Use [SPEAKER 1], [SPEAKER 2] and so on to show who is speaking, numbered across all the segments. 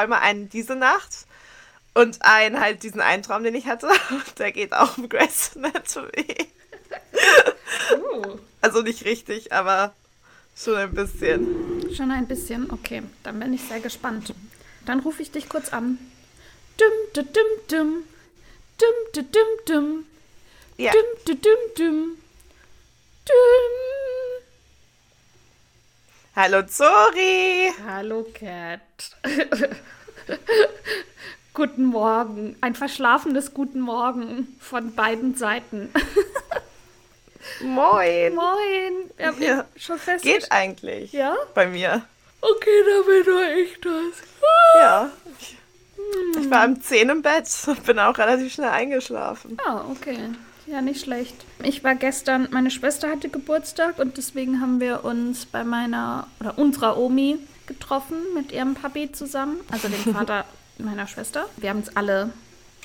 [SPEAKER 1] Einmal einen diese Nacht und einen halt diesen einen Traum, den ich hatte. Der geht auch um Grey's Anatomy. Uh. Also nicht richtig, aber schon ein bisschen.
[SPEAKER 2] Schon ein bisschen? Okay, dann bin ich sehr gespannt. Dann rufe ich dich kurz an. Dum, dum, dum, dum. Dum, dum, dum, dum. Ja. Dum, dum, dum, dum. Dum.
[SPEAKER 1] Hallo Zori.
[SPEAKER 2] Hallo Cat. guten Morgen. Ein verschlafenes Guten Morgen von beiden Seiten.
[SPEAKER 1] Moin.
[SPEAKER 2] Moin.
[SPEAKER 1] Ja, ja. Schon fest. Geht eigentlich.
[SPEAKER 2] Ja?
[SPEAKER 1] Bei mir.
[SPEAKER 2] Okay, dann bin nur ich das.
[SPEAKER 1] Ja. Ich war um 10 im Bett und bin auch relativ schnell eingeschlafen.
[SPEAKER 2] Ah, okay. Ja, nicht schlecht. Ich war gestern, meine Schwester hatte Geburtstag und deswegen haben wir uns bei meiner oder unserer Omi getroffen mit ihrem Papi zusammen, also dem Vater meiner Schwester. Wir haben uns alle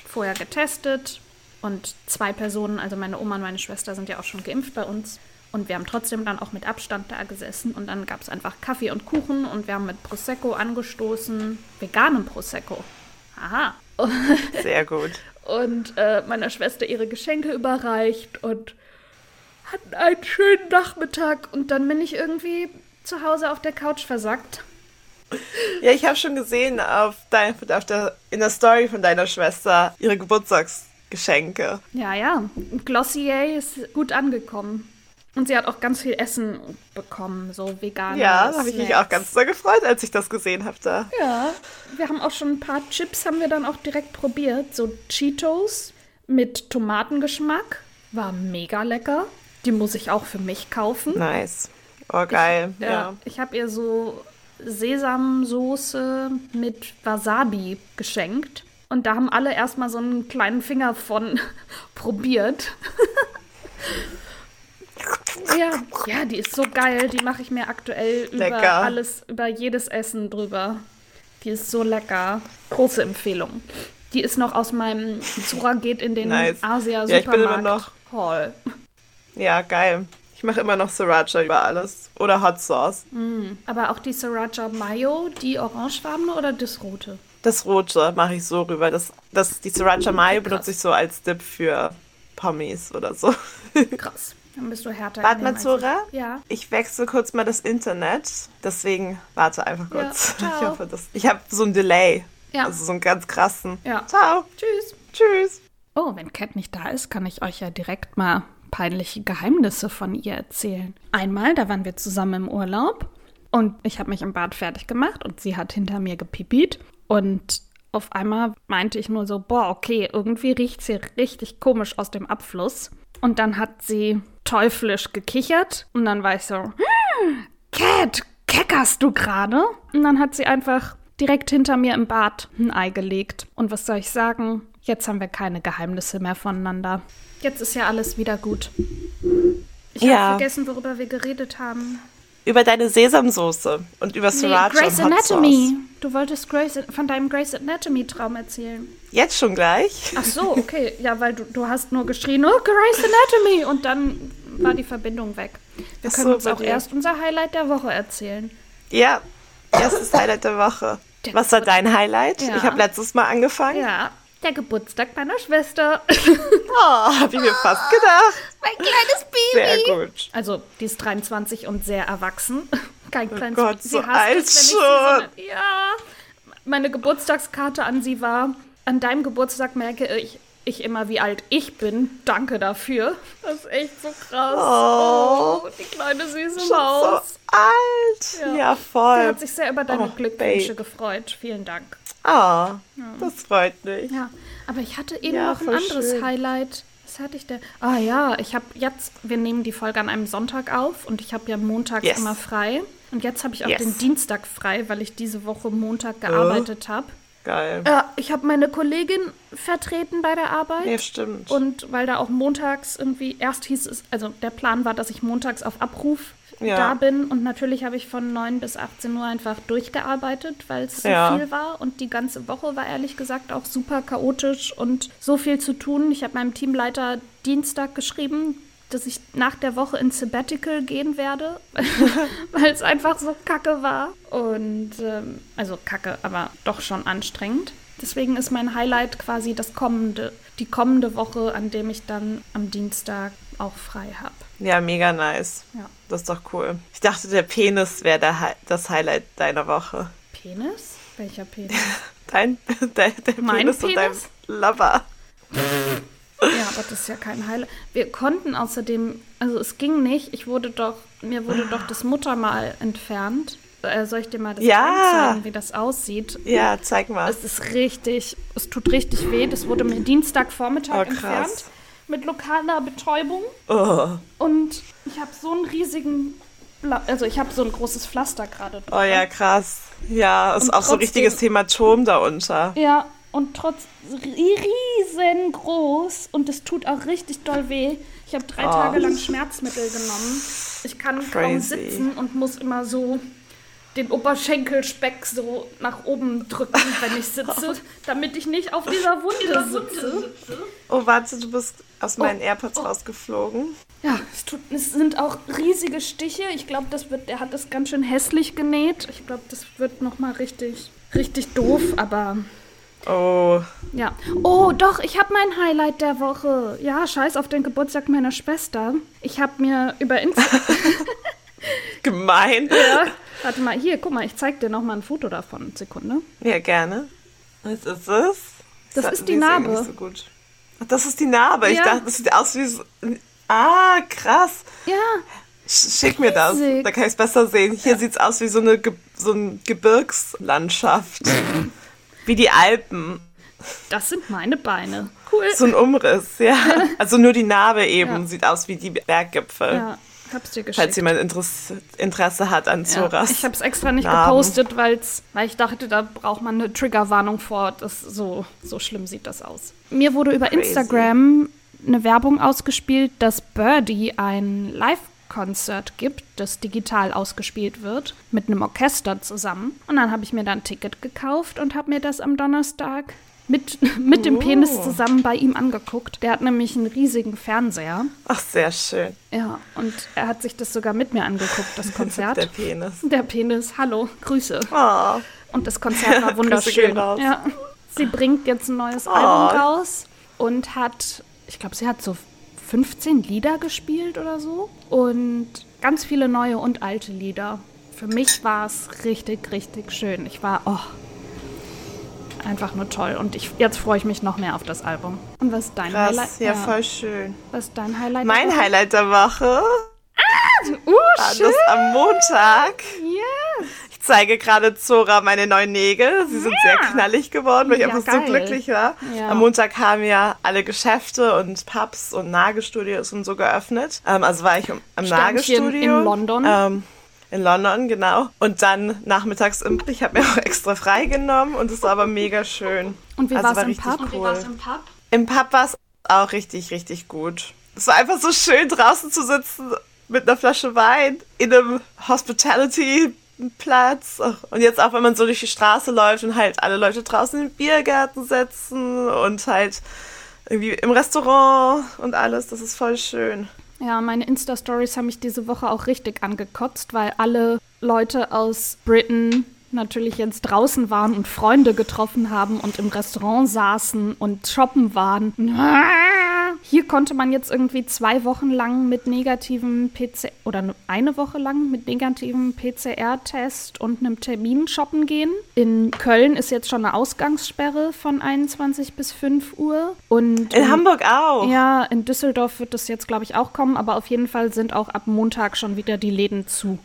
[SPEAKER 2] vorher getestet und zwei Personen, also meine Oma und meine Schwester, sind ja auch schon geimpft bei uns. Und wir haben trotzdem dann auch mit Abstand da gesessen und dann gab es einfach Kaffee und Kuchen und wir haben mit Prosecco angestoßen. Veganem Prosecco. Aha.
[SPEAKER 1] Sehr gut
[SPEAKER 2] und äh, meiner Schwester ihre Geschenke überreicht und hatten einen schönen Nachmittag und dann bin ich irgendwie zu Hause auf der Couch versackt.
[SPEAKER 1] Ja, ich habe schon gesehen auf, dein, auf der, in der Story von deiner Schwester ihre Geburtstagsgeschenke.
[SPEAKER 2] Ja, ja. Glossier ist gut angekommen. Und sie hat auch ganz viel Essen bekommen, so vegan.
[SPEAKER 1] Ja, habe ich mich auch ganz sehr gefreut, als ich das gesehen habe da.
[SPEAKER 2] Ja, wir haben auch schon ein paar Chips, haben wir dann auch direkt probiert. So Cheetos mit Tomatengeschmack. War mega lecker. Die muss ich auch für mich kaufen.
[SPEAKER 1] Nice. Oh, geil.
[SPEAKER 2] Ich, ja. ja. Ich habe ihr so Sesamsoße mit Wasabi geschenkt. Und da haben alle erstmal so einen kleinen Finger von probiert. Ja, ja, die ist so geil. Die mache ich mir aktuell lecker. über alles, über jedes Essen drüber. Die ist so lecker. Große Empfehlung. Die ist noch aus meinem Zura geht in den nice. Asia Supermarkt ja, ich bin immer noch Hall.
[SPEAKER 1] Ja, geil. Ich mache immer noch Sriracha über alles oder Hot Sauce.
[SPEAKER 2] Mm, aber auch die Sriracha Mayo, die orangefarbene oder das rote?
[SPEAKER 1] Das rote mache ich so rüber. Das, das, die Sriracha Mayo benutze ich so als Dip für Pommes oder so.
[SPEAKER 2] Krass. Dann bist du härter.
[SPEAKER 1] Warte mal, Zora.
[SPEAKER 2] Ja.
[SPEAKER 1] Ich wechsle kurz mal das Internet. Deswegen warte einfach kurz. Ja, ich hoffe, das. Ich habe so ein Delay. Ja. Also so einen ganz krassen.
[SPEAKER 2] Ja.
[SPEAKER 1] Ciao.
[SPEAKER 2] Tschüss.
[SPEAKER 1] Tschüss.
[SPEAKER 2] Oh, wenn Cat nicht da ist, kann ich euch ja direkt mal peinliche Geheimnisse von ihr erzählen. Einmal, da waren wir zusammen im Urlaub und ich habe mich im Bad fertig gemacht und sie hat hinter mir gepipit und auf einmal meinte ich nur so, boah, okay, irgendwie riecht sie richtig komisch aus dem Abfluss. Und dann hat sie teuflisch gekichert und dann war ich so, hm, Cat, keckerst du gerade? Und dann hat sie einfach direkt hinter mir im Bad ein Ei gelegt. Und was soll ich sagen? Jetzt haben wir keine Geheimnisse mehr voneinander. Jetzt ist ja alles wieder gut. Ich ja. habe vergessen, worüber wir geredet haben.
[SPEAKER 1] Über deine Sesamsoße und über Sriracha nee, Grace Anatomy.
[SPEAKER 2] Du wolltest Grace, von deinem Grace Anatomy Traum erzählen.
[SPEAKER 1] Jetzt schon gleich?
[SPEAKER 2] Ach so, okay. Ja, weil du, du hast nur geschrien, oh, Grace Anatomy. Und dann war die Verbindung weg. Wir können so, uns auch dir. erst unser Highlight der Woche erzählen.
[SPEAKER 1] Ja, erstes Highlight der Woche. Der Was war dein Highlight? Ja. Ich habe letztes Mal angefangen.
[SPEAKER 2] Ja, der Geburtstag meiner Schwester.
[SPEAKER 1] Oh, hab ich mir fast gedacht.
[SPEAKER 2] Mein kleines Baby.
[SPEAKER 1] Sehr gut.
[SPEAKER 2] Also, die ist 23 und sehr erwachsen. Kein oh kleines
[SPEAKER 1] Gott, Baby. Sie so alt es, schon. So
[SPEAKER 2] ja. Meine Geburtstagskarte an sie war, an deinem Geburtstag merke ich, ich immer, wie alt ich bin. Danke dafür. Das ist echt so krass. Oh, oh die kleine süße schon Maus.
[SPEAKER 1] So alt. Ja. ja, voll.
[SPEAKER 2] Sie hat sich sehr über deine oh, Glückwünsche Babe. gefreut. Vielen Dank.
[SPEAKER 1] Ah, oh, ja. das freut mich.
[SPEAKER 2] Ja, aber ich hatte eben ja, noch ein anderes schön. Highlight. Was hatte ich denn? Ah ja, ich habe jetzt, wir nehmen die Folge an einem Sonntag auf und ich habe ja montags yes. immer frei. Und jetzt habe ich auch yes. den Dienstag frei, weil ich diese Woche Montag gearbeitet oh. habe.
[SPEAKER 1] Geil.
[SPEAKER 2] Ja, ich habe meine Kollegin vertreten bei der Arbeit.
[SPEAKER 1] Ja, stimmt.
[SPEAKER 2] Und weil da auch montags irgendwie, erst hieß es, also der Plan war, dass ich montags auf Abruf ja. da bin. Und natürlich habe ich von 9 bis 18 Uhr einfach durchgearbeitet, weil es so ja. viel war. Und die ganze Woche war ehrlich gesagt auch super chaotisch und so viel zu tun. Ich habe meinem Teamleiter Dienstag geschrieben, dass ich nach der Woche ins Sabbatical gehen werde, weil es einfach so kacke war. Und ähm, also kacke, aber doch schon anstrengend. Deswegen ist mein Highlight quasi das kommende, die kommende Woche, an dem ich dann am Dienstag auch frei habe.
[SPEAKER 1] Ja, mega nice. Ja. Das ist doch cool. Ich dachte, der Penis wäre das Highlight deiner Woche.
[SPEAKER 2] Penis? Welcher Penis?
[SPEAKER 1] Dein, der mein Penis, Penis und dein Lover.
[SPEAKER 2] Ja, aber das ist ja kein Highlight. Wir konnten außerdem, also es ging nicht, ich wurde doch, mir wurde doch das Muttermal entfernt. Äh, soll ich dir mal das
[SPEAKER 1] ja.
[SPEAKER 2] zeigen, wie das aussieht?
[SPEAKER 1] Ja, zeig mal.
[SPEAKER 2] Es ist richtig, es tut richtig weh. Das wurde mir Dienstagvormittag oh, entfernt mit lokaler Betäubung.
[SPEAKER 1] Oh.
[SPEAKER 2] Und ich habe so einen riesigen, Bla also ich habe so ein großes Pflaster gerade.
[SPEAKER 1] Oh ja, krass. Ja, ist und auch trotzdem, so ein richtiges Hämatom da unter.
[SPEAKER 2] Ja, und trotz riesengroß und es tut auch richtig doll weh. Ich habe drei oh. Tage lang Schmerzmittel genommen. Ich kann Crazy. kaum sitzen und muss immer so den Oberschenkelspeck so nach oben drücken, wenn ich sitze, damit ich nicht auf dieser Wunde sitze.
[SPEAKER 1] Oh, warte, du bist aus meinen oh, AirPods oh. rausgeflogen.
[SPEAKER 2] Ja, es, tut, es sind auch riesige Stiche. Ich glaube, das wird, der hat das ganz schön hässlich genäht. Ich glaube, das wird nochmal richtig, richtig doof, aber
[SPEAKER 1] Oh.
[SPEAKER 2] Ja. Oh, doch, ich habe mein Highlight der Woche. Ja, scheiß auf den Geburtstag meiner Schwester. Ich habe mir über Instagram.
[SPEAKER 1] Gemein.
[SPEAKER 2] Ja. Warte mal, hier, guck mal, ich zeig dir noch mal ein Foto davon. Sekunde.
[SPEAKER 1] Ja, gerne. Was ist das?
[SPEAKER 2] Das, ist die Narbe.
[SPEAKER 1] So gut. Ach, das ist die Narbe. Ja. Ich dachte, das sieht aus wie so. Ah, krass.
[SPEAKER 2] Ja.
[SPEAKER 1] Schick mir das, da kann ich es besser sehen. Hier ja. sieht es aus wie so eine Ge so eine Gebirgslandschaft. Wie die Alpen.
[SPEAKER 2] Das sind meine Beine. Cool.
[SPEAKER 1] So ein Umriss, ja. Also nur die Narbe eben ja. sieht aus wie die Berggipfel.
[SPEAKER 2] Ja, hab's dir geschickt.
[SPEAKER 1] Falls jemand Interesse, Interesse hat an Zoras.
[SPEAKER 2] Ja, ich hab's extra nicht Narben. gepostet, weil's, weil ich dachte, da braucht man eine Triggerwarnung vor. Das, so, so schlimm sieht das aus. Mir wurde über Crazy. Instagram eine Werbung ausgespielt, dass Birdie ein Live Konzert gibt, das digital ausgespielt wird, mit einem Orchester zusammen. Und dann habe ich mir da ein Ticket gekauft und habe mir das am Donnerstag mit, mit dem oh. Penis zusammen bei ihm angeguckt. Der hat nämlich einen riesigen Fernseher.
[SPEAKER 1] Ach, sehr schön.
[SPEAKER 2] Ja, und er hat sich das sogar mit mir angeguckt, das Konzert.
[SPEAKER 1] Der Penis.
[SPEAKER 2] Der Penis. Hallo, Grüße.
[SPEAKER 1] Oh.
[SPEAKER 2] Und das Konzert war wunderschön. Ja. Sie bringt jetzt ein neues oh. Album raus und hat, ich glaube, sie hat so 15 Lieder gespielt oder so. Und ganz viele neue und alte Lieder. Für mich war es richtig, richtig schön. Ich war, oh, einfach nur toll. Und ich, jetzt freue ich mich noch mehr auf das Album. Und was dein
[SPEAKER 1] Krass,
[SPEAKER 2] Highlight?
[SPEAKER 1] Ja, ja, voll schön.
[SPEAKER 2] Was dein Highlight?
[SPEAKER 1] Mein Highlight der Woche.
[SPEAKER 2] Ah, uh,
[SPEAKER 1] war das am Montag.
[SPEAKER 2] Yes
[SPEAKER 1] zeige gerade Zora meine neuen Nägel. Sie sind ja. sehr knallig geworden, weil ich ja, einfach geil. so glücklich war. Ja. Am Montag haben ja alle Geschäfte und Pubs und Nagelstudios und so geöffnet. Ähm, also war ich am Nagelstudio.
[SPEAKER 2] in London.
[SPEAKER 1] Ähm, in London, genau. Und dann nachmittags im Ich habe mir auch extra frei genommen und es war aber mega schön.
[SPEAKER 2] Und wie
[SPEAKER 1] also
[SPEAKER 2] war es im Pub?
[SPEAKER 1] Cool. im Pub? Im Pub war es auch richtig, richtig gut. Es war einfach so schön draußen zu sitzen mit einer Flasche Wein in einem Hospitality Platz. Und jetzt auch, wenn man so durch die Straße läuft und halt alle Leute draußen im Biergarten sitzen und halt irgendwie im Restaurant und alles, das ist voll schön.
[SPEAKER 2] Ja, meine Insta-Stories haben mich diese Woche auch richtig angekotzt, weil alle Leute aus Britain natürlich jetzt draußen waren und Freunde getroffen haben und im Restaurant saßen und shoppen waren. Hier konnte man jetzt irgendwie zwei Wochen lang mit negativem PCR oder eine Woche lang mit negativem PCR-Test und einem Termin shoppen gehen. In Köln ist jetzt schon eine Ausgangssperre von 21 bis 5 Uhr. Und
[SPEAKER 1] in, in Hamburg auch.
[SPEAKER 2] Ja, in Düsseldorf wird das jetzt, glaube ich, auch kommen, aber auf jeden Fall sind auch ab Montag schon wieder die Läden zu.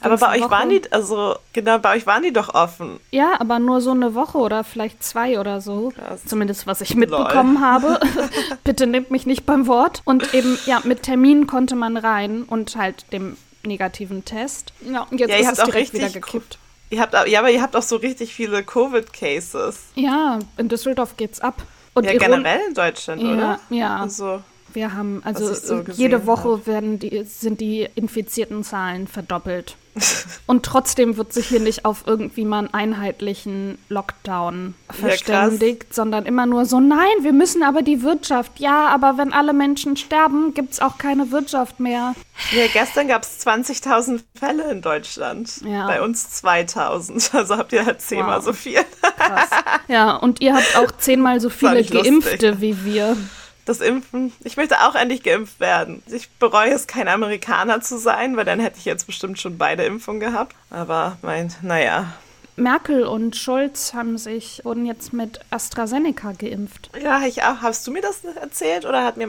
[SPEAKER 1] Aber bei euch Woche. waren die, also genau, bei euch waren die doch offen.
[SPEAKER 2] Ja, aber nur so eine Woche oder vielleicht zwei oder so. Krass. Zumindest was ich mitbekommen Lol. habe. Bitte nehmt mich nicht beim Wort. Und eben, ja, mit Termin konnte man rein und halt dem negativen Test. Ja, und jetzt ja, ist es direkt wieder gekippt.
[SPEAKER 1] Ihr habt, ja, aber ihr habt auch so richtig viele Covid-Cases.
[SPEAKER 2] Ja, in Düsseldorf geht's ab.
[SPEAKER 1] Und ja, generell in Deutschland,
[SPEAKER 2] ja,
[SPEAKER 1] oder?
[SPEAKER 2] Ja. Also, wir haben, also so jede Woche werden die, sind die infizierten Zahlen verdoppelt. Und trotzdem wird sich hier nicht auf irgendwie mal einen einheitlichen Lockdown verständigt, ja, sondern immer nur so, nein, wir müssen aber die Wirtschaft. Ja, aber wenn alle Menschen sterben, gibt es auch keine Wirtschaft mehr.
[SPEAKER 1] Ja, gestern gab es 20.000 Fälle in Deutschland. Ja. Bei uns 2.000. Also habt ihr halt zehnmal wow. so viel.
[SPEAKER 2] Krass. Ja, und ihr habt auch zehnmal so viele Geimpfte lustig. wie wir
[SPEAKER 1] das Impfen. Ich möchte auch endlich geimpft werden. Ich bereue es, kein Amerikaner zu sein, weil dann hätte ich jetzt bestimmt schon beide Impfungen gehabt. Aber mein, naja.
[SPEAKER 2] Merkel und Scholz haben sich, wurden jetzt mit AstraZeneca geimpft.
[SPEAKER 1] Ja, ich auch. Hast du mir das erzählt oder hat mir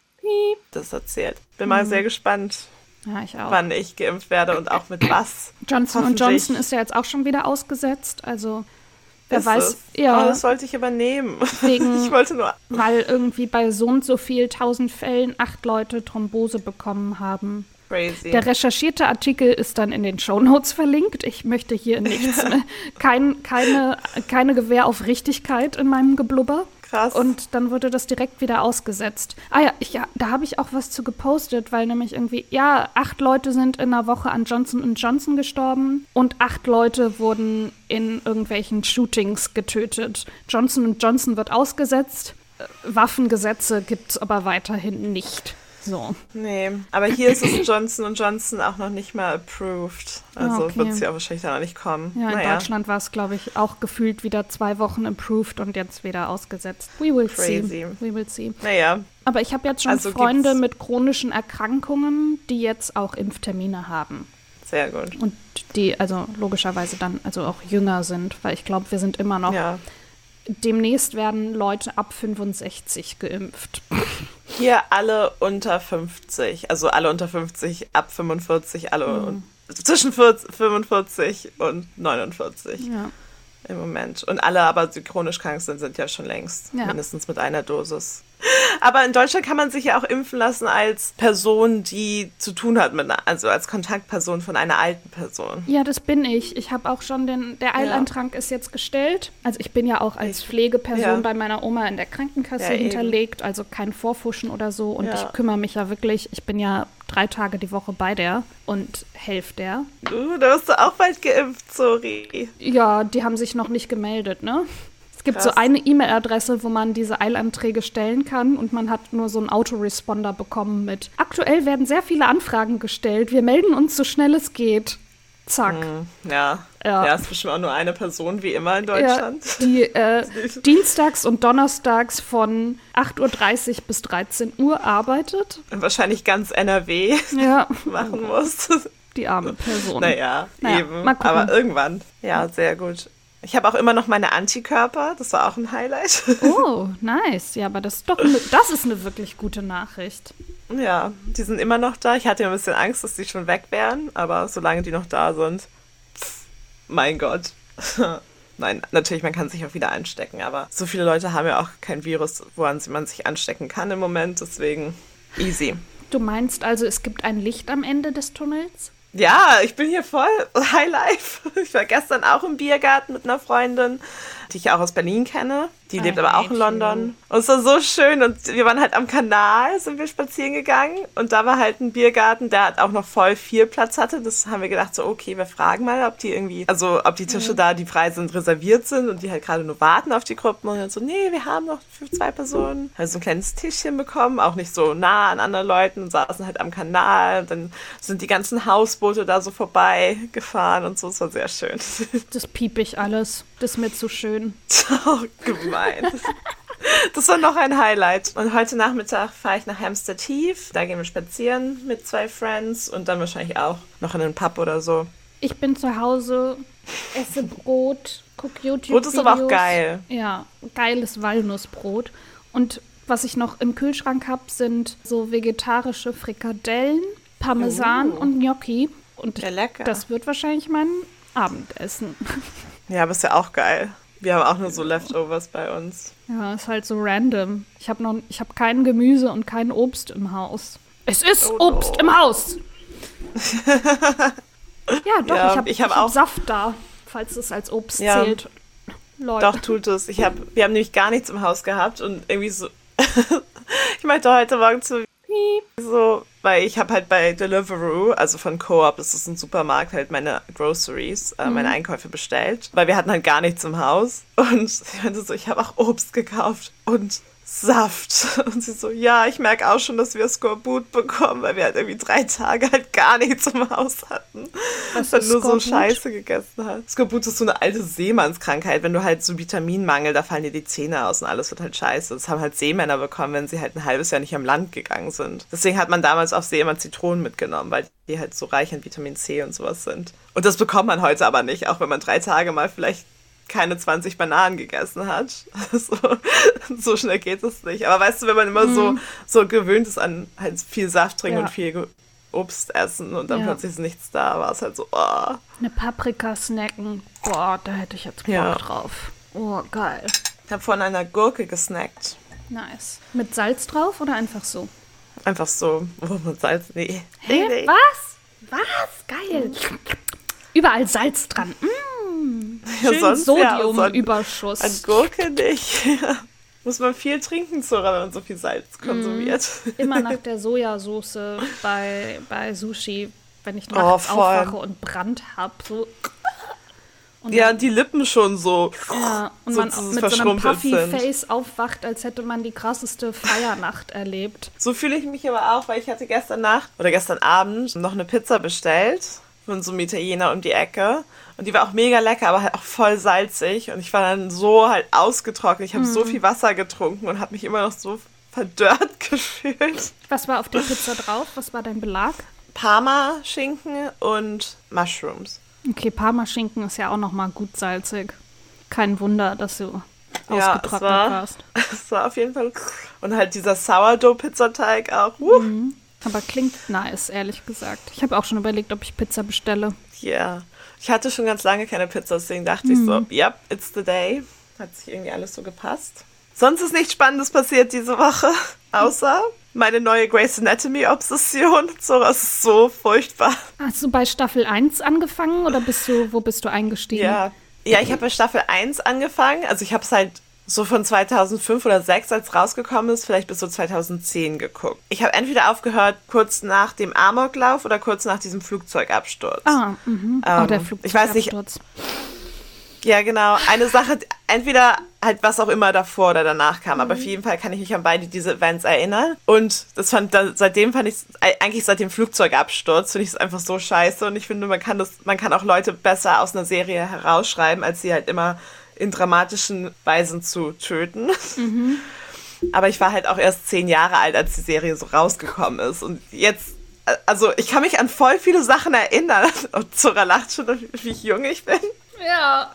[SPEAKER 1] das erzählt? Bin mal mhm. sehr gespannt. Ja, ich auch. Wann ich geimpft werde und auch mit was.
[SPEAKER 2] Johnson Johnson ist ja jetzt auch schon wieder ausgesetzt. Also Wer
[SPEAKER 1] weiß, es? ja. Oh, das wollte ich übernehmen.
[SPEAKER 2] Wegen, ich wollte nur. Weil irgendwie bei so und so viel tausend Fällen acht Leute Thrombose bekommen haben. Crazy. Der recherchierte Artikel ist dann in den Shownotes verlinkt. Ich möchte hier nichts, kein, keine, keine Gewähr auf Richtigkeit in meinem Geblubber. Krass. Und dann wurde das direkt wieder ausgesetzt. Ah ja, ich, ja da habe ich auch was zu gepostet, weil nämlich irgendwie, ja, acht Leute sind in einer Woche an Johnson Johnson gestorben und acht Leute wurden in irgendwelchen Shootings getötet. Johnson Johnson wird ausgesetzt. Äh, Waffengesetze gibt es aber weiterhin nicht. So.
[SPEAKER 1] Nee, aber hier ist es Johnson Johnson auch noch nicht mal approved. Also okay. wird es ja wahrscheinlich da noch nicht kommen.
[SPEAKER 2] Ja, in naja. Deutschland war es, glaube ich, auch gefühlt wieder zwei Wochen approved und jetzt wieder ausgesetzt. We will Crazy. see. We will see.
[SPEAKER 1] Naja.
[SPEAKER 2] Aber ich habe jetzt schon also Freunde mit chronischen Erkrankungen, die jetzt auch Impftermine haben.
[SPEAKER 1] Sehr gut.
[SPEAKER 2] Und die also logischerweise dann also auch jünger sind, weil ich glaube, wir sind immer noch ja demnächst werden Leute ab 65 geimpft.
[SPEAKER 1] Hier alle unter 50, also alle unter 50, ab 45, alle mhm. zwischen 40, 45 und 49. Ja. Im Moment. Und alle aber, die chronisch krank sind, sind ja schon längst ja. mindestens mit einer Dosis. Aber in Deutschland kann man sich ja auch impfen lassen als Person, die zu tun hat mit, einer, also als Kontaktperson von einer alten Person.
[SPEAKER 2] Ja, das bin ich. Ich habe auch schon den, der Eilantrag ja. ist jetzt gestellt. Also ich bin ja auch als Pflegeperson ja. bei meiner Oma in der Krankenkasse ja, hinterlegt, also kein Vorfuschen oder so. Und ich kümmere mich ja wirklich, ich bin ja drei Tage die Woche bei der und helfe der.
[SPEAKER 1] Du, da wirst du auch bald geimpft, sorry.
[SPEAKER 2] Ja, die haben sich noch nicht gemeldet, ne? Es gibt Krass. so eine E-Mail-Adresse, wo man diese Eilanträge stellen kann und man hat nur so einen Autoresponder bekommen mit Aktuell werden sehr viele Anfragen gestellt. Wir melden uns so schnell es geht. Zack.
[SPEAKER 1] Mm, ja. ja. Ja, ist bestimmt auch nur eine Person, wie immer in Deutschland.
[SPEAKER 2] Ja, die äh, dienstags und donnerstags von 8.30 Uhr bis 13 Uhr arbeitet.
[SPEAKER 1] Und wahrscheinlich ganz NRW ja. machen muss.
[SPEAKER 2] Die arme Person.
[SPEAKER 1] Naja, naja eben. Aber irgendwann. Ja, sehr gut. Ich habe auch immer noch meine Antikörper. Das war auch ein Highlight.
[SPEAKER 2] Oh, nice. Ja, aber das ist doch eine, das ist eine wirklich gute Nachricht.
[SPEAKER 1] Ja, die sind immer noch da. Ich hatte ein bisschen Angst, dass die schon weg wären, aber solange die noch da sind, pff, mein Gott. Nein, natürlich, man kann sich auch wieder anstecken, aber so viele Leute haben ja auch kein Virus, woran man sich anstecken kann im Moment, deswegen easy.
[SPEAKER 2] Du meinst also, es gibt ein Licht am Ende des Tunnels?
[SPEAKER 1] Ja, ich bin hier voll High Life. Ich war gestern auch im Biergarten mit einer Freundin, die ich auch aus Berlin kenne. Die lebt aber auch in London. Und es war so schön. Und wir waren halt am Kanal, sind wir spazieren gegangen. Und da war halt ein Biergarten, der halt auch noch voll viel Platz hatte. Das haben wir gedacht, so, okay, wir fragen mal, ob die irgendwie, also ob die Tische mhm. da, die frei sind, reserviert sind und die halt gerade nur warten auf die Gruppen. Und dann so, nee, wir haben noch für zwei Personen. Also so ein kleines Tischchen bekommen, auch nicht so nah an anderen Leuten und saßen halt am Kanal. Und dann sind die ganzen Hausboote da so vorbei gefahren und so. Es war sehr schön.
[SPEAKER 2] Das piep ich alles. Das ist mir zu schön.
[SPEAKER 1] Oh, gemein. Das war noch ein Highlight. Und heute Nachmittag fahre ich nach Hampstead Heath. Da gehen wir spazieren mit zwei Friends und dann wahrscheinlich auch noch in den Pub oder so.
[SPEAKER 2] Ich bin zu Hause, esse Brot, gucke YouTube.
[SPEAKER 1] Brot ist aber auch geil.
[SPEAKER 2] Ja, geiles Walnussbrot. Und was ich noch im Kühlschrank habe, sind so vegetarische Frikadellen, Parmesan oh. und Gnocchi. Und ja, lecker. das wird wahrscheinlich mein Abendessen.
[SPEAKER 1] Ja, aber ist ja auch geil. Wir haben auch nur so Leftovers bei uns.
[SPEAKER 2] Ja, ist halt so random. Ich habe noch, ich habe kein Gemüse und kein Obst im Haus. Es ist oh, Obst no. im Haus. ja, doch. Ja, ich habe ich hab, hab Saft da, falls es als Obst ja, zählt.
[SPEAKER 1] Leute. Doch tut es. Ich hab, wir haben nämlich gar nichts im Haus gehabt und irgendwie so. ich meinte heute Morgen zu so weil ich habe halt bei Deliveroo, also von Coop, das ist ein Supermarkt, halt meine Groceries, äh, meine mhm. Einkäufe bestellt, weil wir hatten halt gar nichts im Haus. Und ich meinte so, ich habe auch Obst gekauft. Und Saft. Und sie so, ja, ich merke auch schon, dass wir Skorbut bekommen, weil wir halt irgendwie drei Tage halt gar nichts im Haus hatten. Was dann nur Skorbut? so Scheiße gegessen hat. Skorbut ist so eine alte Seemannskrankheit. Wenn du halt so Vitaminmangel, da fallen dir die Zähne aus und alles wird halt scheiße. Das haben halt Seemänner bekommen, wenn sie halt ein halbes Jahr nicht am Land gegangen sind. Deswegen hat man damals auf See immer Zitronen mitgenommen, weil die halt so reich an Vitamin C und sowas sind. Und das bekommt man heute aber nicht, auch wenn man drei Tage mal vielleicht keine 20 Bananen gegessen hat. So, so schnell geht es nicht. Aber weißt du, wenn man immer mm. so, mhm. so gewöhnt ist an halt viel Saft trinken ja. und viel Obst essen und dann ja. plötzlich ist nichts da, war es halt so, oh.
[SPEAKER 2] Eine Paprika snacken, boah, da hätte ich jetzt Bock ja. drauf. Oh, geil.
[SPEAKER 1] Ich habe von einer Gurke gesnackt.
[SPEAKER 2] Nice. Mit Salz drauf oder einfach so?
[SPEAKER 1] Einfach so. Oh, mit Salz? Nee.
[SPEAKER 2] Hä? Nee. Was? Was? Geil. Überall Salz dran. Mm. Schön ja, Sodiumüberschuss.
[SPEAKER 1] Ja, an Gurke nicht. Muss man viel trinken, Zora, wenn man so viel Salz mhm. konsumiert.
[SPEAKER 2] Immer nach der Sojasauce bei, bei Sushi, wenn ich nachts oh, aufwache und Brand habe. So.
[SPEAKER 1] Und ja, dann, die Lippen schon so.
[SPEAKER 2] Ja, und so, man mit so einem Puffy-Face aufwacht, als hätte man die krasseste Feiernacht erlebt.
[SPEAKER 1] So fühle ich mich aber auch, weil ich hatte gestern Nacht oder gestern Abend noch eine Pizza bestellt von so einem Italiener um die Ecke. Und die war auch mega lecker, aber halt auch voll salzig. Und ich war dann so halt ausgetrocknet. Ich habe mm. so viel Wasser getrunken und habe mich immer noch so verdörrt gefühlt.
[SPEAKER 2] Was war auf der Pizza drauf? Was war dein Belag?
[SPEAKER 1] Parma-Schinken und Mushrooms.
[SPEAKER 2] Okay, Parma-Schinken ist ja auch nochmal gut salzig. Kein Wunder, dass du ja, ausgetrocknet war, warst.
[SPEAKER 1] Es war auf jeden Fall. Und halt dieser Sourdough-Pizzateig auch. Uh. Mhm.
[SPEAKER 2] Aber klingt nice, ehrlich gesagt. Ich habe auch schon überlegt, ob ich Pizza bestelle.
[SPEAKER 1] Ja. Yeah. Ich hatte schon ganz lange keine Pizza, deswegen dachte mhm. ich so, yep, it's the day. Hat sich irgendwie alles so gepasst. Sonst ist nichts Spannendes passiert diese Woche, außer meine neue Grey's Anatomy-Obsession. So, das ist so furchtbar.
[SPEAKER 2] Hast du bei Staffel 1 angefangen oder bist du, wo bist du eingestiegen?
[SPEAKER 1] Ja, ja ich habe bei Staffel 1 angefangen. Also ich habe es halt so von 2005 oder 2006, als es rausgekommen ist, vielleicht bis so 2010 geguckt. Ich habe entweder aufgehört kurz nach dem Amoklauf oder kurz nach diesem Flugzeugabsturz.
[SPEAKER 2] Ah, mhm. Ähm, oh, der Flugzeugabsturz. Ich weiß nicht.
[SPEAKER 1] Ja, genau. Eine Sache, entweder halt was auch immer davor oder danach kam, mhm. aber auf jeden Fall kann ich mich an beide diese Events erinnern. Und das fand, da, seitdem fand ich eigentlich seit dem Flugzeugabsturz finde ich es einfach so scheiße. Und ich finde, man kann das, man kann auch Leute besser aus einer Serie herausschreiben, als sie halt immer in dramatischen Weisen zu töten. Mhm. Aber ich war halt auch erst zehn Jahre alt, als die Serie so rausgekommen ist. Und jetzt, also ich kann mich an voll viele Sachen erinnern. Und Zora lacht schon, wie jung ich bin.
[SPEAKER 2] Ja.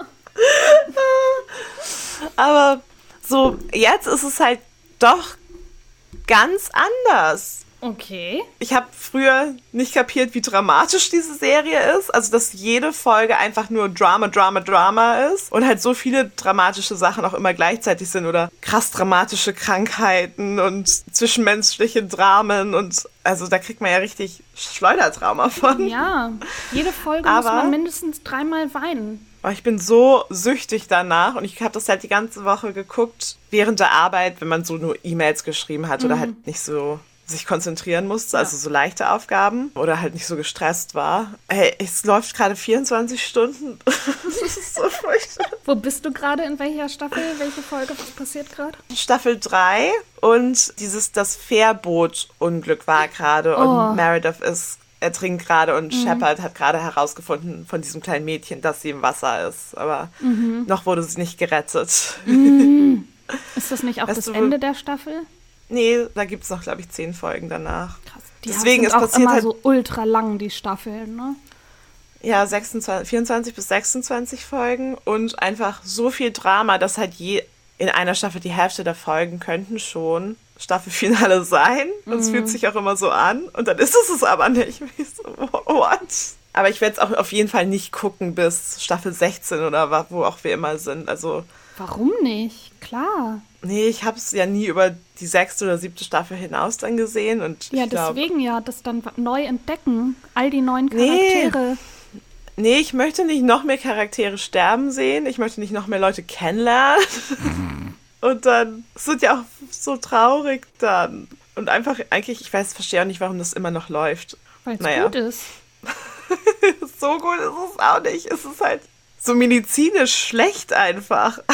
[SPEAKER 1] Aber so, jetzt ist es halt doch ganz anders.
[SPEAKER 2] Okay.
[SPEAKER 1] Ich habe früher nicht kapiert, wie dramatisch diese Serie ist. Also, dass jede Folge einfach nur Drama, Drama, Drama ist. Und halt so viele dramatische Sachen auch immer gleichzeitig sind. Oder krass dramatische Krankheiten und zwischenmenschliche Dramen. Und also, da kriegt man ja richtig Schleudertrauma von.
[SPEAKER 2] Ja, jede Folge Aber, muss man mindestens dreimal weinen.
[SPEAKER 1] Oh, ich bin so süchtig danach und ich habe das halt die ganze Woche geguckt während der Arbeit, wenn man so nur E-Mails geschrieben hat mhm. oder halt nicht so sich konzentrieren musste, ja. also so leichte Aufgaben oder halt nicht so gestresst war. Hey, es läuft gerade 24 Stunden. das ist so
[SPEAKER 2] furchtbar. Wo bist du gerade? In welcher Staffel? Welche Folge? Was passiert gerade?
[SPEAKER 1] Staffel 3 und dieses das Fährboot-Unglück war gerade oh. und Meredith ist ertrinkt gerade und mhm. Shepard hat gerade herausgefunden von diesem kleinen Mädchen, dass sie im Wasser ist. Aber mhm. noch wurde sie nicht gerettet.
[SPEAKER 2] Mhm. Ist das nicht auch weißt das Ende der Staffel?
[SPEAKER 1] Nee, da gibt es noch, glaube ich, zehn Folgen danach.
[SPEAKER 2] Krass. Die Deswegen sind ist auch passiert immer halt, so ultra lang, die Staffeln, ne?
[SPEAKER 1] Ja, 26, 24 bis 26 Folgen und einfach so viel Drama, dass halt je in einer Staffel die Hälfte der Folgen könnten schon Staffelfinale sein. Und mhm. es fühlt sich auch immer so an. Und dann ist es es aber nicht. So, what? Aber ich werde es auch auf jeden Fall nicht gucken bis Staffel 16 oder wo auch wir immer sind. Also.
[SPEAKER 2] Warum nicht? Klar.
[SPEAKER 1] Nee, ich habe es ja nie über die sechste oder siebte Staffel hinaus dann gesehen. Und
[SPEAKER 2] ja,
[SPEAKER 1] glaub,
[SPEAKER 2] deswegen ja, das dann neu entdecken. All die neuen Charaktere.
[SPEAKER 1] Nee, nee, ich möchte nicht noch mehr Charaktere sterben sehen. Ich möchte nicht noch mehr Leute kennenlernen. und dann, es wird ja auch so traurig dann. Und einfach, eigentlich, ich weiß, verstehe auch nicht, warum das immer noch läuft.
[SPEAKER 2] Weil es naja. gut ist.
[SPEAKER 1] so gut ist es auch nicht. Es ist halt so medizinisch schlecht einfach.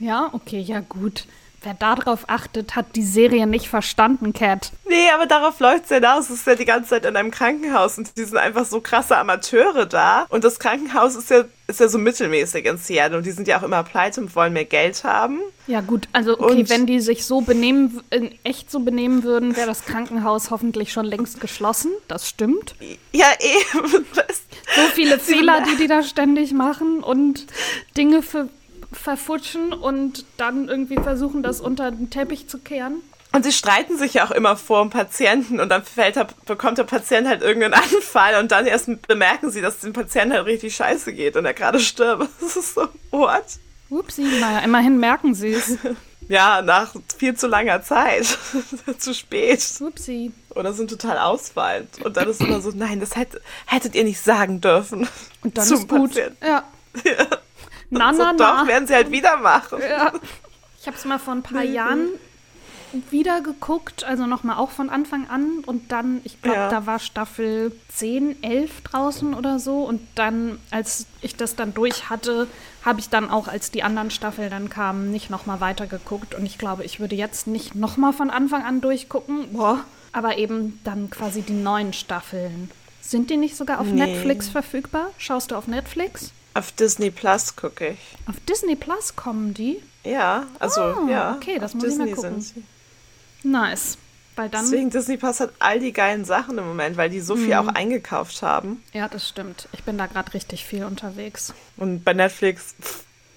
[SPEAKER 2] Ja, okay, ja gut. Wer darauf achtet, hat die Serie nicht verstanden, Cat.
[SPEAKER 1] Nee, aber darauf läuft es ja hinaus. Es ist ja die ganze Zeit in einem Krankenhaus und die sind einfach so krasse Amateure da. Und das Krankenhaus ist ja, ist ja so mittelmäßig in Seattle und die sind ja auch immer pleite und wollen mehr Geld haben.
[SPEAKER 2] Ja, gut, also okay, und wenn die sich so benehmen, in echt so benehmen würden, wäre das Krankenhaus hoffentlich schon längst geschlossen. Das stimmt.
[SPEAKER 1] Ja, eben.
[SPEAKER 2] so viele Fehler, die die da ständig machen und Dinge für verfutschen und dann irgendwie versuchen, das unter den Teppich zu kehren.
[SPEAKER 1] Und sie streiten sich ja auch immer vor dem Patienten und dann fällt, bekommt der Patient halt irgendeinen Anfall und dann erst bemerken sie, dass dem Patienten halt richtig scheiße geht und er gerade stirbt. Das ist so, what?
[SPEAKER 2] Upsi, naja, immerhin merken sie es.
[SPEAKER 1] ja, nach viel zu langer Zeit. zu spät.
[SPEAKER 2] Upsi.
[SPEAKER 1] Oder sind total ausfallend. Und dann ist immer so, nein, das hätt, hättet ihr nicht sagen dürfen.
[SPEAKER 2] Und dann ist gut. Patienten. Ja. ja.
[SPEAKER 1] Na, na, so, na. Doch, werden sie halt wieder machen.
[SPEAKER 2] Ja. Ich habe es mal vor ein paar Jahren wieder geguckt, also nochmal auch von Anfang an. Und dann, ich glaube, ja. da war Staffel 10, 11 draußen oder so. Und dann, als ich das dann durch hatte, habe ich dann auch, als die anderen Staffeln dann kamen, nicht nochmal weitergeguckt. Und ich glaube, ich würde jetzt nicht nochmal von Anfang an durchgucken. Boah. Aber eben dann quasi die neuen Staffeln. Sind die nicht sogar auf nee. Netflix verfügbar? Schaust du auf Netflix?
[SPEAKER 1] Auf Disney Plus gucke ich.
[SPEAKER 2] Auf Disney Plus kommen die?
[SPEAKER 1] Ja, also oh, ja.
[SPEAKER 2] Okay, das muss Disney ich mal gucken. Sind sie. Nice. Weil dann
[SPEAKER 1] Deswegen Disney Plus hat all die geilen Sachen im Moment, weil die so viel mhm. auch eingekauft haben.
[SPEAKER 2] Ja, das stimmt. Ich bin da gerade richtig viel unterwegs.
[SPEAKER 1] Und bei Netflix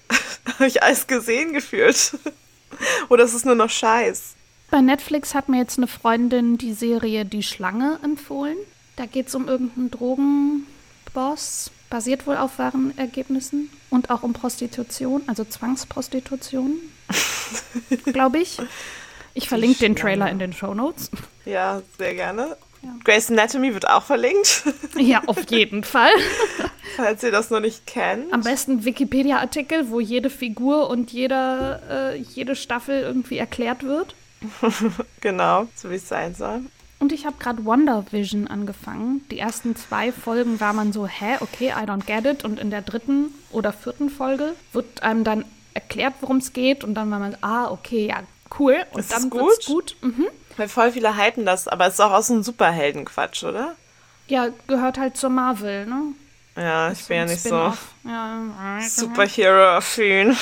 [SPEAKER 1] habe ich alles gesehen gefühlt. Oder ist es nur noch Scheiß?
[SPEAKER 2] Bei Netflix hat mir jetzt eine Freundin die Serie Die Schlange empfohlen. Da geht es um irgendeinen Drogenboss basiert wohl auf wahren Ergebnissen und auch um Prostitution, also Zwangsprostitution, glaube ich. Ich verlinke den Trailer in den Show Notes.
[SPEAKER 1] Ja, sehr gerne. Ja. Grace Anatomy wird auch verlinkt.
[SPEAKER 2] Ja, auf jeden Fall.
[SPEAKER 1] Falls ihr das noch nicht kennt.
[SPEAKER 2] Am besten Wikipedia-Artikel, wo jede Figur und jeder, äh, jede Staffel irgendwie erklärt wird.
[SPEAKER 1] genau, so wie es sein soll.
[SPEAKER 2] Und ich habe gerade Wonder Vision angefangen. Die ersten zwei Folgen war man so, hä, okay, I don't get it. Und in der dritten oder vierten Folge wird einem dann erklärt, worum es geht. Und dann war man, ah, okay, ja, cool. Und ist dann gut. gut. Mhm.
[SPEAKER 1] Weil voll viele halten das, aber es ist auch aus einem Superheldenquatsch, oder?
[SPEAKER 2] Ja, gehört halt zur Marvel, ne?
[SPEAKER 1] Ja, ich bin ja nicht so ja. Superhero-affin.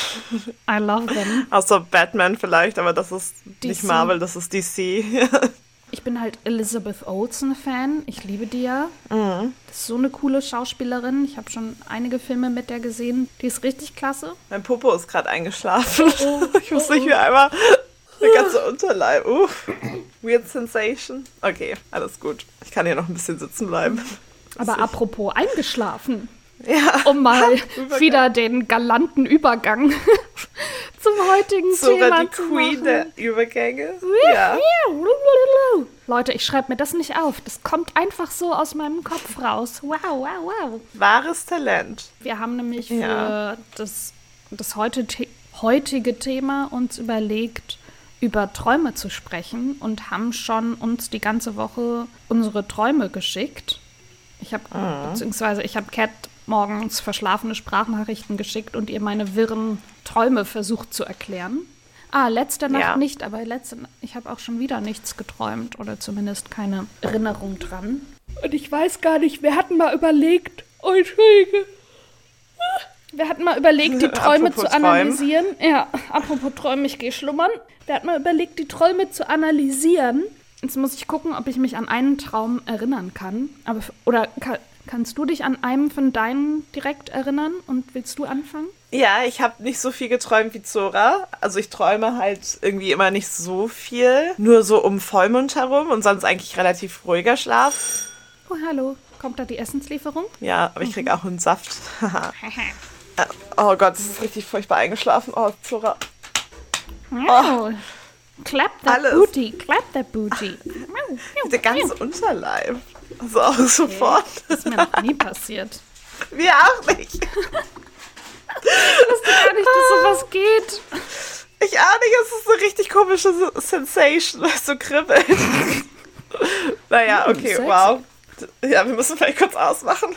[SPEAKER 2] I love them.
[SPEAKER 1] Außer Batman vielleicht, aber das ist DC. nicht Marvel, das ist DC.
[SPEAKER 2] ich bin halt Elizabeth Olsen-Fan. Ich liebe die ja. Mhm. Das ist so eine coole Schauspielerin. Ich habe schon einige Filme mit der gesehen. Die ist richtig klasse.
[SPEAKER 1] Mein Popo ist gerade eingeschlafen. Oh, oh, ich muss nicht mehr einmal. Der ganze Unterleib. Uh, weird Sensation. Okay, alles gut. Ich kann hier noch ein bisschen sitzen bleiben.
[SPEAKER 2] Aber apropos eingeschlafen. Ja. Um mal wieder den galanten Übergang zum heutigen Sogar Thema die zu Queen machen. der
[SPEAKER 1] Übergänge. Ja.
[SPEAKER 2] Leute, ich schreibe mir das nicht auf. Das kommt einfach so aus meinem Kopf raus. Wow, wow, wow.
[SPEAKER 1] Wahres Talent.
[SPEAKER 2] Wir haben nämlich für ja. das, das heute, heutige Thema uns überlegt, über Träume zu sprechen und haben schon uns die ganze Woche unsere Träume geschickt. Ich habe, mhm. beziehungsweise ich habe Cat morgens verschlafene Sprachnachrichten geschickt und ihr meine wirren Träume versucht zu erklären. Ah, letzte Nacht ja. nicht, aber letzte ich habe auch schon wieder nichts geträumt oder zumindest keine Erinnerung dran. Und ich weiß gar nicht, wir hatten mal überlegt, oh, Entschuldige. Wir hatten mal überlegt, die Träume zu analysieren. Träumen. Ja, apropos Träume, ich gehe schlummern. Wir hatten mal überlegt, die Träume zu analysieren. Jetzt muss ich gucken, ob ich mich an einen Traum erinnern kann. Aber, oder Kannst du dich an einem von deinen direkt erinnern und willst du anfangen?
[SPEAKER 1] Ja, ich habe nicht so viel geträumt wie Zora. Also ich träume halt irgendwie immer nicht so viel. Nur so um Vollmond herum und sonst eigentlich relativ ruhiger Schlaf.
[SPEAKER 2] Oh, hallo. Kommt da die Essenslieferung?
[SPEAKER 1] Ja, aber ich krieg mhm. auch einen Saft. oh Gott, das ist richtig furchtbar eingeschlafen. Oh, Zora.
[SPEAKER 2] Oh. Clap that Alles. booty, clap that booty.
[SPEAKER 1] Der ganze Unterleib. Also auch okay. sofort.
[SPEAKER 2] Das ist mir noch nie passiert.
[SPEAKER 1] Mir auch nicht.
[SPEAKER 2] Ich wusste gar nicht, dass sowas geht.
[SPEAKER 1] Ich nicht. Es ist eine richtig komische Sensation, weil es so kribbelt. naja, hm, okay, wow. Ja, wir müssen vielleicht kurz ausmachen.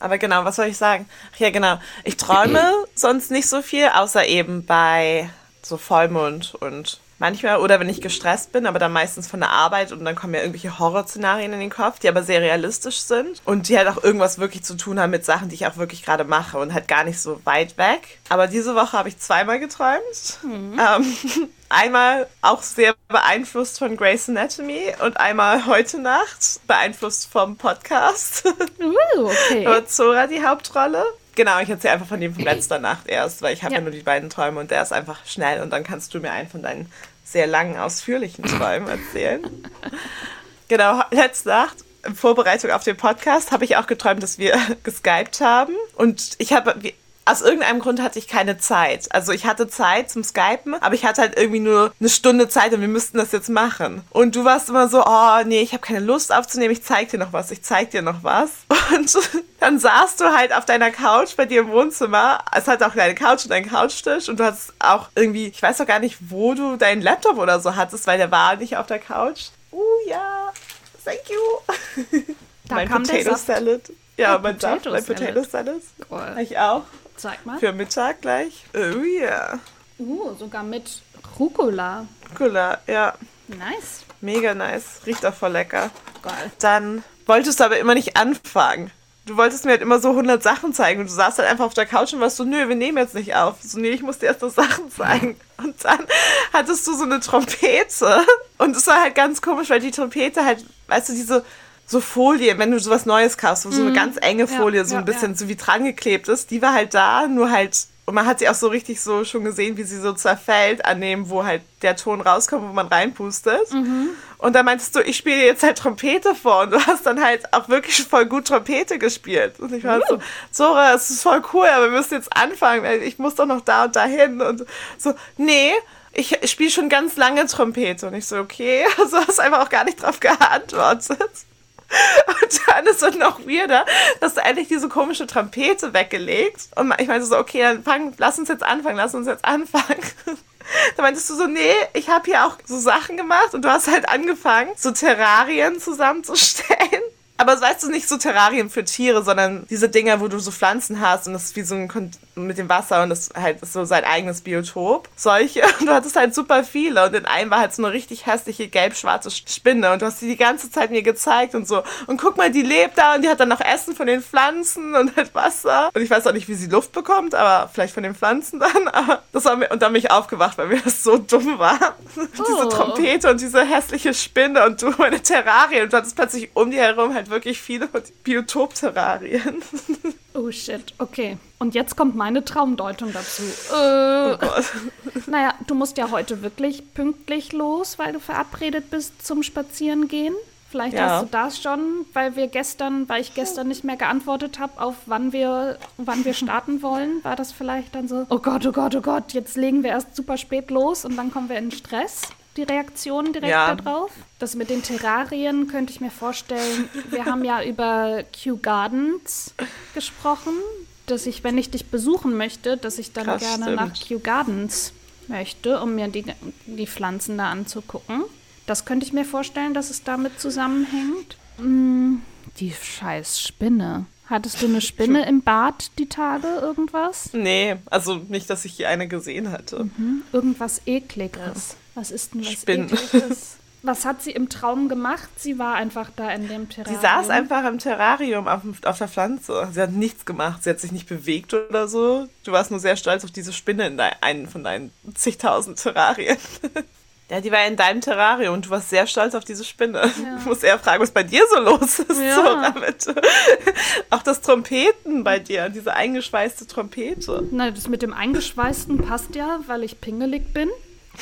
[SPEAKER 1] Aber genau, was soll ich sagen? Ach ja, genau. Ich träume sonst nicht so viel, außer eben bei so Vollmond und manchmal oder wenn ich gestresst bin, aber dann meistens von der Arbeit und dann kommen ja irgendwelche Horrorszenarien in den Kopf, die aber sehr realistisch sind und die halt auch irgendwas wirklich zu tun haben mit Sachen, die ich auch wirklich gerade mache und halt gar nicht so weit weg. Aber diese Woche habe ich zweimal geträumt. Mhm. Ähm, einmal auch sehr beeinflusst von Grey's Anatomy und einmal heute Nacht beeinflusst vom Podcast. Uh, okay. Aber Zora die Hauptrolle. Genau, ich erzähle einfach von dem von letzter Nacht erst, weil ich habe ja. ja. nur die beiden Träume und der ist einfach schnell und dann kannst du mir einen von deinen sehr langen, ausführlichen Träumen erzählen. genau, letzte Nacht in Vorbereitung auf den Podcast habe ich auch geträumt, dass wir geskypt haben und ich habe aus irgendeinem Grund hatte ich keine Zeit. Also ich hatte Zeit zum Skypen, aber ich hatte halt irgendwie nur eine Stunde Zeit und wir müssten das jetzt machen. Und du warst immer so, oh nee, ich habe keine Lust aufzunehmen, ich zeig dir noch was, ich zeig dir noch was. Und dann saßt du halt auf deiner Couch bei dir im Wohnzimmer. Es hat auch deine Couch und deinen Couchtisch und du hattest auch irgendwie, ich weiß auch gar nicht, wo du deinen Laptop oder so hattest, weil der war nicht auf der Couch. Uh ja, thank you. Da mein Potato Salad. Ja, mein Potato Saft, mein Potato Salad. Cool. Ich auch. Zeig mal. Für Mittag gleich. Oh ja.
[SPEAKER 2] Uh, sogar mit Rucola.
[SPEAKER 1] Rucola, ja.
[SPEAKER 2] Nice.
[SPEAKER 1] Mega nice. Riecht auch voll lecker. Geil. Dann wolltest du aber immer nicht anfangen. Du wolltest mir halt immer so 100 Sachen zeigen und du saßt halt einfach auf der Couch und warst so, nö, wir nehmen jetzt nicht auf. So, nee, ich muss dir erst noch Sachen zeigen. Und dann hattest du so eine Trompete und es war halt ganz komisch, weil die Trompete halt, weißt du, diese so Folie, wenn du sowas Neues kaufst, wo so eine mhm. ganz enge Folie, ja, so ein ja, bisschen ja. so wie dran geklebt ist, die war halt da, nur halt, und man hat sie auch so richtig so schon gesehen, wie sie so zerfällt an dem, wo halt der Ton rauskommt, wo man reinpustet. Mhm. Und da meintest du, ich spiele jetzt halt Trompete vor und du hast dann halt auch wirklich voll gut Trompete gespielt. Und ich war so, Zora, es ist voll cool, aber wir müssen jetzt anfangen, ich muss doch noch da und dahin und so, nee, ich spiele schon ganz lange Trompete. Und ich so, okay, also hast einfach auch gar nicht drauf geantwortet. Und dann ist es noch weirder, dass du endlich diese komische Trompete weggelegt. Und ich meinte so, okay, dann fang, lass uns jetzt anfangen, lass uns jetzt anfangen. Da meintest du so, nee, ich habe hier auch so Sachen gemacht und du hast halt angefangen, so Terrarien zusammenzustellen. Aber weißt du, nicht so Terrarien für Tiere, sondern diese Dinger, wo du so Pflanzen hast und das ist wie so ein Kon mit dem Wasser und das halt ist so sein eigenes Biotop. Solche. Und du hattest halt super viele und in einem war halt so eine richtig hässliche gelb-schwarze Spinne und du hast sie die ganze Zeit mir gezeigt und so. Und guck mal, die lebt da und die hat dann noch Essen von den Pflanzen und halt Wasser. Und ich weiß auch nicht, wie sie Luft bekommt, aber vielleicht von den Pflanzen dann. Aber das war mir, und dann bin ich aufgewacht, weil mir das so dumm war. Oh. diese Trompete und diese hässliche Spinne und du meine Terrarien und du hattest plötzlich um die herum halt wirklich viele Biotop-Terrarien.
[SPEAKER 2] Oh shit, okay. Und jetzt kommt meine Traumdeutung dazu. Äh, oh Gott. Naja, du musst ja heute wirklich pünktlich los, weil du verabredet bist zum Spazierengehen. Vielleicht ja. hast du das schon, weil wir gestern, weil ich gestern nicht mehr geantwortet habe, auf wann wir, wann wir starten wollen, war das vielleicht dann so, oh Gott, oh Gott, oh Gott, jetzt legen wir erst super spät los und dann kommen wir in Stress die Reaktion direkt ja. darauf. Das mit den Terrarien könnte ich mir vorstellen. Wir haben ja über Kew Gardens gesprochen, dass ich, wenn ich dich besuchen möchte, dass ich dann Krass, gerne stimmt. nach Kew Gardens möchte, um mir die, die Pflanzen da anzugucken. Das könnte ich mir vorstellen, dass es damit zusammenhängt. Hm, die scheiß Spinne. Hattest du eine Spinne im Bad die Tage, irgendwas?
[SPEAKER 1] Nee, also nicht, dass ich hier eine gesehen hatte.
[SPEAKER 2] Mhm. Irgendwas Ekliges. Was ist denn was Spinnen. Ekliges? Was hat sie im Traum gemacht? Sie war einfach da in dem Terrarium.
[SPEAKER 1] Sie saß einfach im Terrarium auf, auf, der Pflanze. Sie hat nichts gemacht. Sie hat sich nicht bewegt oder so. Du warst nur sehr stolz auf diese Spinne in einem von deinen zigtausend Terrarien. Ja, die war in deinem Terrarium und du warst sehr stolz auf diese Spinne. Ja. Du musst eher fragen, was bei dir so los ist, ja. Bitte. Auch das Trompeten bei dir, diese eingeschweißte Trompete.
[SPEAKER 2] Na, das mit dem Eingeschweißten passt ja, weil ich pingelig bin.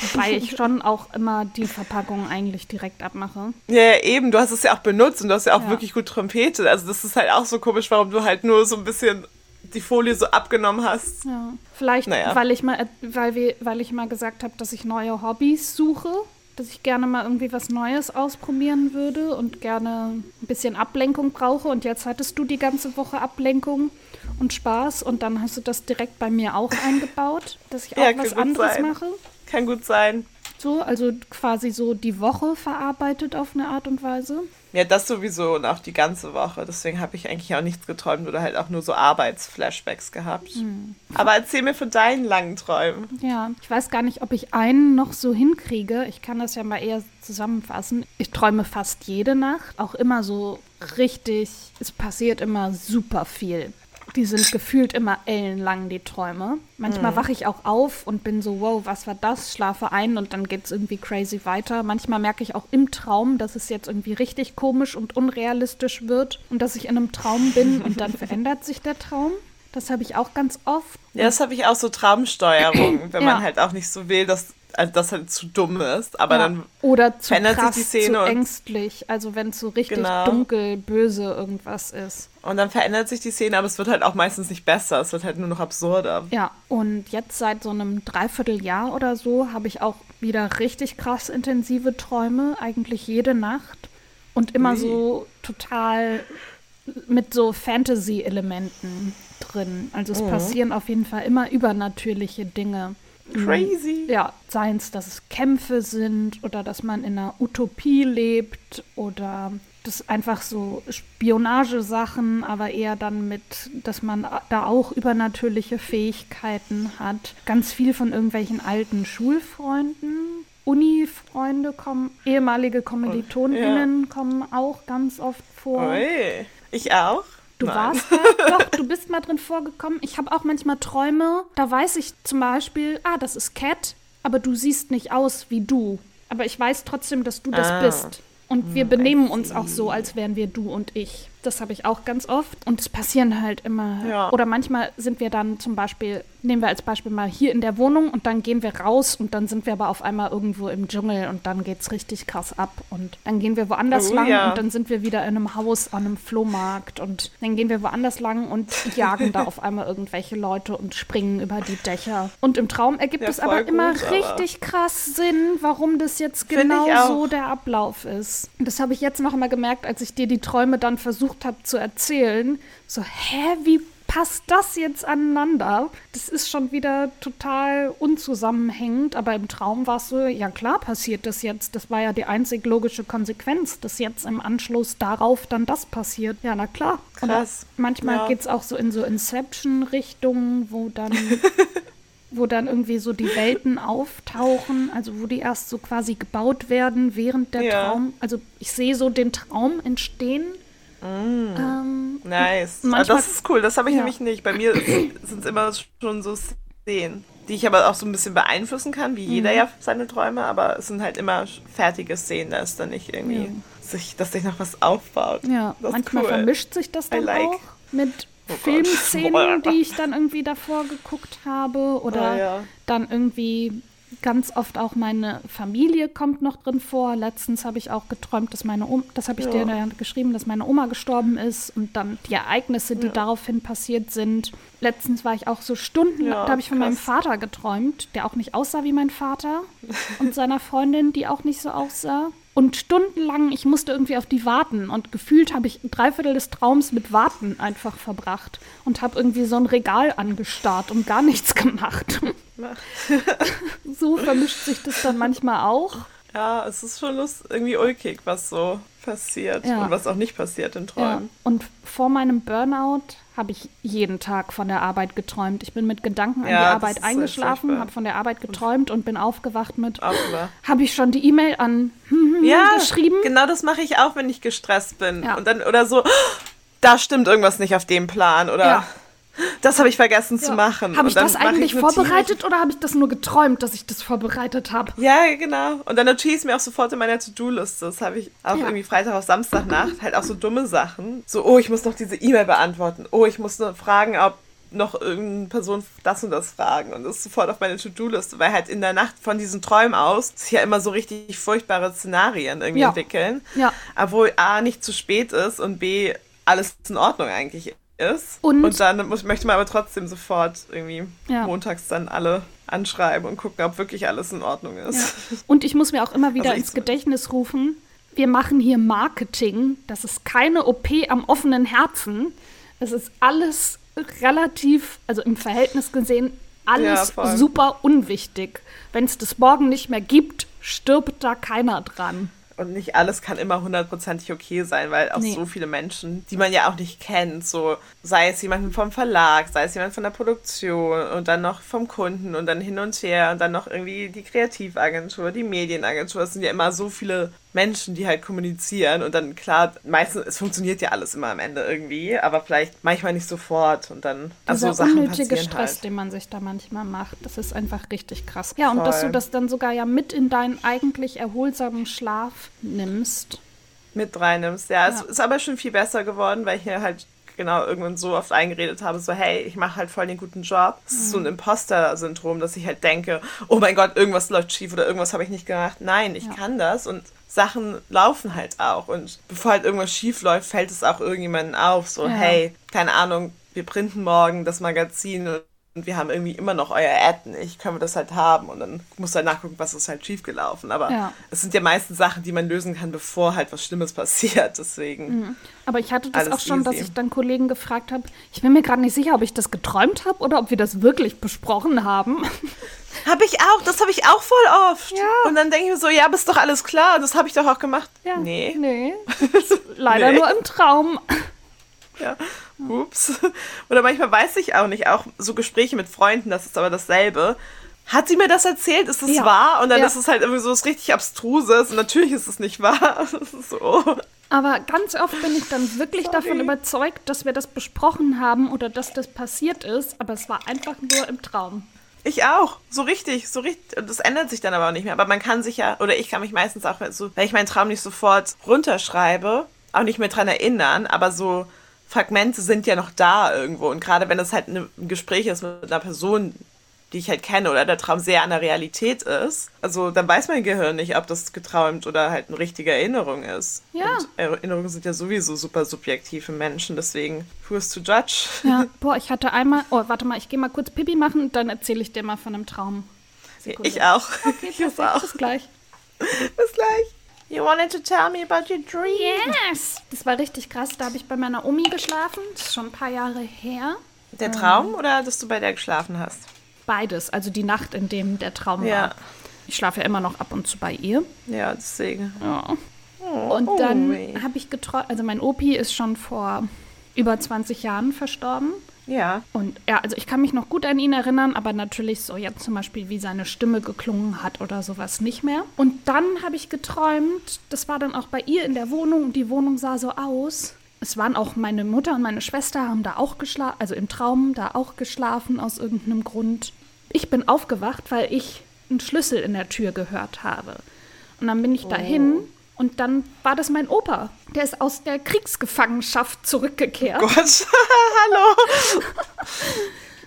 [SPEAKER 2] Wobei ich schon auch immer die Verpackung eigentlich direkt abmache.
[SPEAKER 1] Ja, ja, eben. Du hast es ja auch benutzt und du hast ja auch ja. wirklich gut Trompete. Also das ist halt auch so komisch, warum du halt nur so ein bisschen die Folie so abgenommen hast.
[SPEAKER 2] Ja. Vielleicht, naja. weil ich mal, weil wir, weil ich mal gesagt habe, dass ich neue Hobbys suche. dass ich gerne mal irgendwie was Neues ausprobieren würde und gerne ein bisschen Ablenkung brauche. Und jetzt hattest du die ganze Woche Ablenkung und Spaß und dann hast du das direkt bei mir auch eingebaut, dass ich auch ja, was anderes
[SPEAKER 1] sein.
[SPEAKER 2] mache.
[SPEAKER 1] Kann gut sein.
[SPEAKER 2] So, also quasi so die Woche verarbeitet auf eine Art und Weise.
[SPEAKER 1] Ja, das sowieso und auch die ganze Woche. Deswegen habe ich eigentlich auch nichts geträumt oder halt auch nur so Arbeitsflashbacks gehabt. Mhm. Aber erzähl mir von deinen langen Träumen.
[SPEAKER 2] Ja, ich weiß gar nicht, ob ich einen noch so hinkriege. Ich kann das ja mal eher zusammenfassen. Ich träume fast jede Nacht, auch immer so richtig. Es passiert immer super viel. Die sind gefühlt immer ellenlang, die Träume. Manchmal mhm. wache ich auch auf und bin so, wow, was war das? Schlafe ein und dann geht es irgendwie crazy weiter. Manchmal merke ich auch im Traum, dass es jetzt irgendwie richtig komisch und unrealistisch wird und dass ich in einem Traum bin und dann verändert sich der Traum. Das habe ich auch ganz oft.
[SPEAKER 1] Ja, das habe ich auch so Traumsteuerung, wenn ja. man halt auch nicht so will, dass also das halt zu dumm ist, aber ja. dann
[SPEAKER 2] oder zu verändert krass, sich die Szene zu ängstlich, also wenn es so richtig genau. dunkel, böse irgendwas ist.
[SPEAKER 1] Und dann verändert sich die Szene, aber es wird halt auch meistens nicht besser, es wird halt nur noch absurder.
[SPEAKER 2] Ja, und jetzt seit so einem Dreivierteljahr oder so habe ich auch wieder richtig krass intensive Träume, eigentlich jede Nacht und immer Ui. so total mit so Fantasy-Elementen drin. Also es mhm. passieren auf jeden Fall immer übernatürliche Dinge.
[SPEAKER 1] Crazy.
[SPEAKER 2] Ja, seien es, dass es Kämpfe sind oder dass man in einer Utopie lebt oder das einfach so Spionagesachen, aber eher dann mit, dass man da auch übernatürliche Fähigkeiten hat. Ganz viel von irgendwelchen alten Schulfreunden. Uni-Freunde kommen, ehemalige KommilitonInnen ja. kommen auch ganz oft vor.
[SPEAKER 1] Oi. Ich auch.
[SPEAKER 2] Du
[SPEAKER 1] Nein.
[SPEAKER 2] warst da, doch, du bist mal drin vorgekommen. Ich habe auch manchmal Träume, da weiß ich zum Beispiel, ah, das ist Cat, aber du siehst nicht aus wie du. Aber ich weiß trotzdem, dass du das ah. bist. Und wir hm, benehmen uns auch so, als wären wir du und ich. Das habe ich auch ganz oft. Und es passieren halt immer. Ja. Oder manchmal sind wir dann zum Beispiel, nehmen wir als Beispiel mal hier in der Wohnung und dann gehen wir raus und dann sind wir aber auf einmal irgendwo im Dschungel und dann geht es richtig krass ab. Und dann gehen wir woanders oh, lang ja. und dann sind wir wieder in einem Haus an einem Flohmarkt und dann gehen wir woanders lang und jagen da auf einmal irgendwelche Leute und springen über die Dächer. Und im Traum ergibt ja, es aber gut, immer aber richtig krass Sinn, warum das jetzt genau so der Ablauf ist. Und das habe ich jetzt noch mal gemerkt, als ich dir die Träume dann versucht versucht habe zu erzählen, so, hä, wie passt das jetzt aneinander? Das ist schon wieder total unzusammenhängend, aber im Traum war es so, ja klar passiert das jetzt. Das war ja die einzig logische Konsequenz, dass jetzt im Anschluss darauf dann das passiert. Ja, na klar.
[SPEAKER 1] Krass.
[SPEAKER 2] Und manchmal ja. geht es auch so in so Inception-Richtungen, wo dann wo dann irgendwie so die Welten auftauchen, also wo die erst so quasi gebaut werden während der ja. Traum. Also ich sehe so den Traum entstehen
[SPEAKER 1] Mm. Ähm, nice. Ah, manchmal, das ist cool, das habe ich ja. nämlich nicht. Bei mir sind es immer schon so Szenen, die ich aber auch so ein bisschen beeinflussen kann, wie jeder mhm. ja seine Träume, aber es sind halt immer fertige Szenen, da ist dann nicht irgendwie, ja. sich, dass sich noch was aufbaut.
[SPEAKER 2] Ja, manchmal cool. vermischt sich das dann like. auch mit oh Filmszenen, die ich dann irgendwie davor geguckt habe oder oh, ja. dann irgendwie ganz oft auch meine Familie kommt noch drin vor. Letztens habe ich auch geträumt, dass meine Oma, das habe ich ja. dir geschrieben, dass meine Oma gestorben ist und dann die Ereignisse, die ja. daraufhin passiert sind. Letztens war ich auch so Stunden, ja, da habe ich von krass. meinem Vater geträumt, der auch nicht aussah wie mein Vater und seiner Freundin, die auch nicht so aussah. Und stundenlang, ich musste irgendwie auf die warten. Und gefühlt habe ich ein Dreiviertel des Traums mit Warten einfach verbracht. Und habe irgendwie so ein Regal angestarrt und gar nichts gemacht. so vermischt sich das dann manchmal auch.
[SPEAKER 1] Ja, es ist schon lust, irgendwie ulkig, was so passiert ja. und was auch nicht passiert in Träumen. Ja.
[SPEAKER 2] Und vor meinem Burnout habe ich jeden Tag von der Arbeit geträumt. Ich bin mit Gedanken an ja, die Arbeit eingeschlafen, habe von der Arbeit geträumt und bin aufgewacht mit, habe ich schon die E-Mail an hm, hm, ja, geschrieben?
[SPEAKER 1] genau das mache ich auch, wenn ich gestresst bin. Ja. Und dann, oder so, da stimmt irgendwas nicht auf dem Plan, oder... Das habe ich vergessen ja. zu machen.
[SPEAKER 2] Habe ich das eigentlich ich vorbereitet oder habe ich das nur geträumt, dass ich das vorbereitet habe?
[SPEAKER 1] Ja, genau. Und dann notiere ich es mir auch sofort in meiner To-Do-Liste. Das habe ich auch ja. irgendwie Freitag auf Samstagnacht. Halt auch so dumme Sachen. So, oh, ich muss noch diese E-Mail beantworten. Oh, ich muss noch fragen, ob noch irgendeine Person das und das fragen und das ist sofort auf meine To-Do-Liste, weil halt in der Nacht von diesen Träumen aus sich ja immer so richtig furchtbare Szenarien irgendwie ja. entwickeln. Ja. Obwohl A nicht zu spät ist und B alles in Ordnung eigentlich ist. Und, und dann muss, möchte man aber trotzdem sofort irgendwie ja. montags dann alle anschreiben und gucken, ob wirklich alles in Ordnung ist.
[SPEAKER 2] Ja. Und ich muss mir auch immer wieder also ins Gedächtnis rufen, wir machen hier Marketing, das ist keine OP am offenen Herzen. Es ist alles relativ, also im Verhältnis gesehen, alles ja, super unwichtig. Wenn es das morgen nicht mehr gibt, stirbt da keiner dran.
[SPEAKER 1] Und nicht alles kann immer hundertprozentig okay sein, weil auch nee. so viele Menschen, die man ja auch nicht kennt, so sei es jemand vom Verlag, sei es jemand von der Produktion und dann noch vom Kunden und dann hin und her und dann noch irgendwie die Kreativagentur, die Medienagentur. Es sind ja immer so viele Menschen, die halt kommunizieren und dann klar, meistens, es funktioniert ja alles immer am Ende irgendwie, aber vielleicht manchmal nicht sofort und dann
[SPEAKER 2] also Dieser Sachen unnötige Stress, halt. den man sich da manchmal macht, das ist einfach richtig krass. Ja, und Voll. dass du das dann sogar ja mit in deinen eigentlich erholsamen Schlaf nimmst.
[SPEAKER 1] Mit reinnimmst, ja. ja. Es ist aber schon viel besser geworden, weil ich hier halt genau irgendwann so oft eingeredet habe, so hey, ich mache halt voll den guten Job. Das ist so ein mhm. Imposter-Syndrom, dass ich halt denke, oh mein Gott, irgendwas läuft schief oder irgendwas habe ich nicht gemacht. Nein, ich ja. kann das und Sachen laufen halt auch. Und bevor halt irgendwas schief läuft, fällt es auch irgendjemandem auf. So, ja. hey, keine Ahnung, wir printen morgen das Magazin und wir haben irgendwie immer noch euer Ad nicht, können wir das halt haben und dann muss halt nachgucken, was ist halt schiefgelaufen. Aber ja. es sind ja meistens Sachen, die man lösen kann, bevor halt was Schlimmes passiert. Deswegen.
[SPEAKER 2] Mhm. Aber ich hatte das auch schon, easy. dass ich dann Kollegen gefragt habe, ich bin mir gerade nicht sicher, ob ich das geträumt habe oder ob wir das wirklich besprochen haben.
[SPEAKER 1] Habe ich auch, das habe ich auch voll oft. Ja. Und dann denke ich mir so, ja, bist doch alles klar, das habe ich doch auch gemacht. Ja. Nee.
[SPEAKER 2] Nee. Leider nee. nur im Traum.
[SPEAKER 1] Ja, ups. Oder manchmal weiß ich auch nicht, auch so Gespräche mit Freunden, das ist aber dasselbe. Hat sie mir das erzählt? Ist das ja. wahr? Und dann ja. ist es halt irgendwie so was richtig Abstruses. Und natürlich ist es nicht wahr. so.
[SPEAKER 2] Aber ganz oft bin ich dann wirklich Sorry. davon überzeugt, dass wir das besprochen haben oder dass das passiert ist. Aber es war einfach nur im Traum.
[SPEAKER 1] Ich auch. So richtig, so richtig. Das ändert sich dann aber auch nicht mehr. Aber man kann sich ja, oder ich kann mich meistens auch, so, wenn ich meinen Traum nicht sofort runterschreibe, auch nicht mehr dran erinnern, aber so Fragmente sind ja noch da irgendwo. Und gerade wenn es halt ein Gespräch ist mit einer Person, die ich halt kenne oder der Traum sehr an der Realität ist, also dann weiß mein Gehirn nicht, ob das geträumt oder halt eine richtige Erinnerung ist. Ja. Und Erinnerungen sind ja sowieso super subjektive Menschen, deswegen who's to judge?
[SPEAKER 2] Ja, boah, ich hatte einmal, oh, warte mal, ich gehe mal kurz Pipi machen und dann erzähle ich dir mal von einem Traum.
[SPEAKER 1] Sekunde. Ich auch.
[SPEAKER 2] Okay, ich auch. Bis gleich.
[SPEAKER 1] Bis gleich. You wanted to tell me about your dream?
[SPEAKER 2] Yes! Das war richtig krass. Da habe ich bei meiner Omi geschlafen. Das ist schon ein paar Jahre her.
[SPEAKER 1] Der Traum ähm, oder dass du bei der geschlafen hast?
[SPEAKER 2] Beides, also die Nacht, in dem der Traum ja. war. Ich schlafe ja immer noch ab und zu bei ihr.
[SPEAKER 1] Ja, deswegen.
[SPEAKER 2] Ja. Oh, und dann oh, habe ich geträumt, also mein Opi ist schon vor über 20 Jahren verstorben.
[SPEAKER 1] Ja.
[SPEAKER 2] Und ja, also ich kann mich noch gut an ihn erinnern, aber natürlich so jetzt zum Beispiel, wie seine Stimme geklungen hat oder sowas nicht mehr. Und dann habe ich geträumt, das war dann auch bei ihr in der Wohnung und die Wohnung sah so aus, es waren auch meine Mutter und meine Schwester haben da auch geschlafen, also im Traum da auch geschlafen aus irgendeinem Grund. Ich bin aufgewacht, weil ich einen Schlüssel in der Tür gehört habe. Und dann bin ich oh. dahin und dann war das mein Opa. Der ist aus der Kriegsgefangenschaft zurückgekehrt.
[SPEAKER 1] Oh Gott, hallo.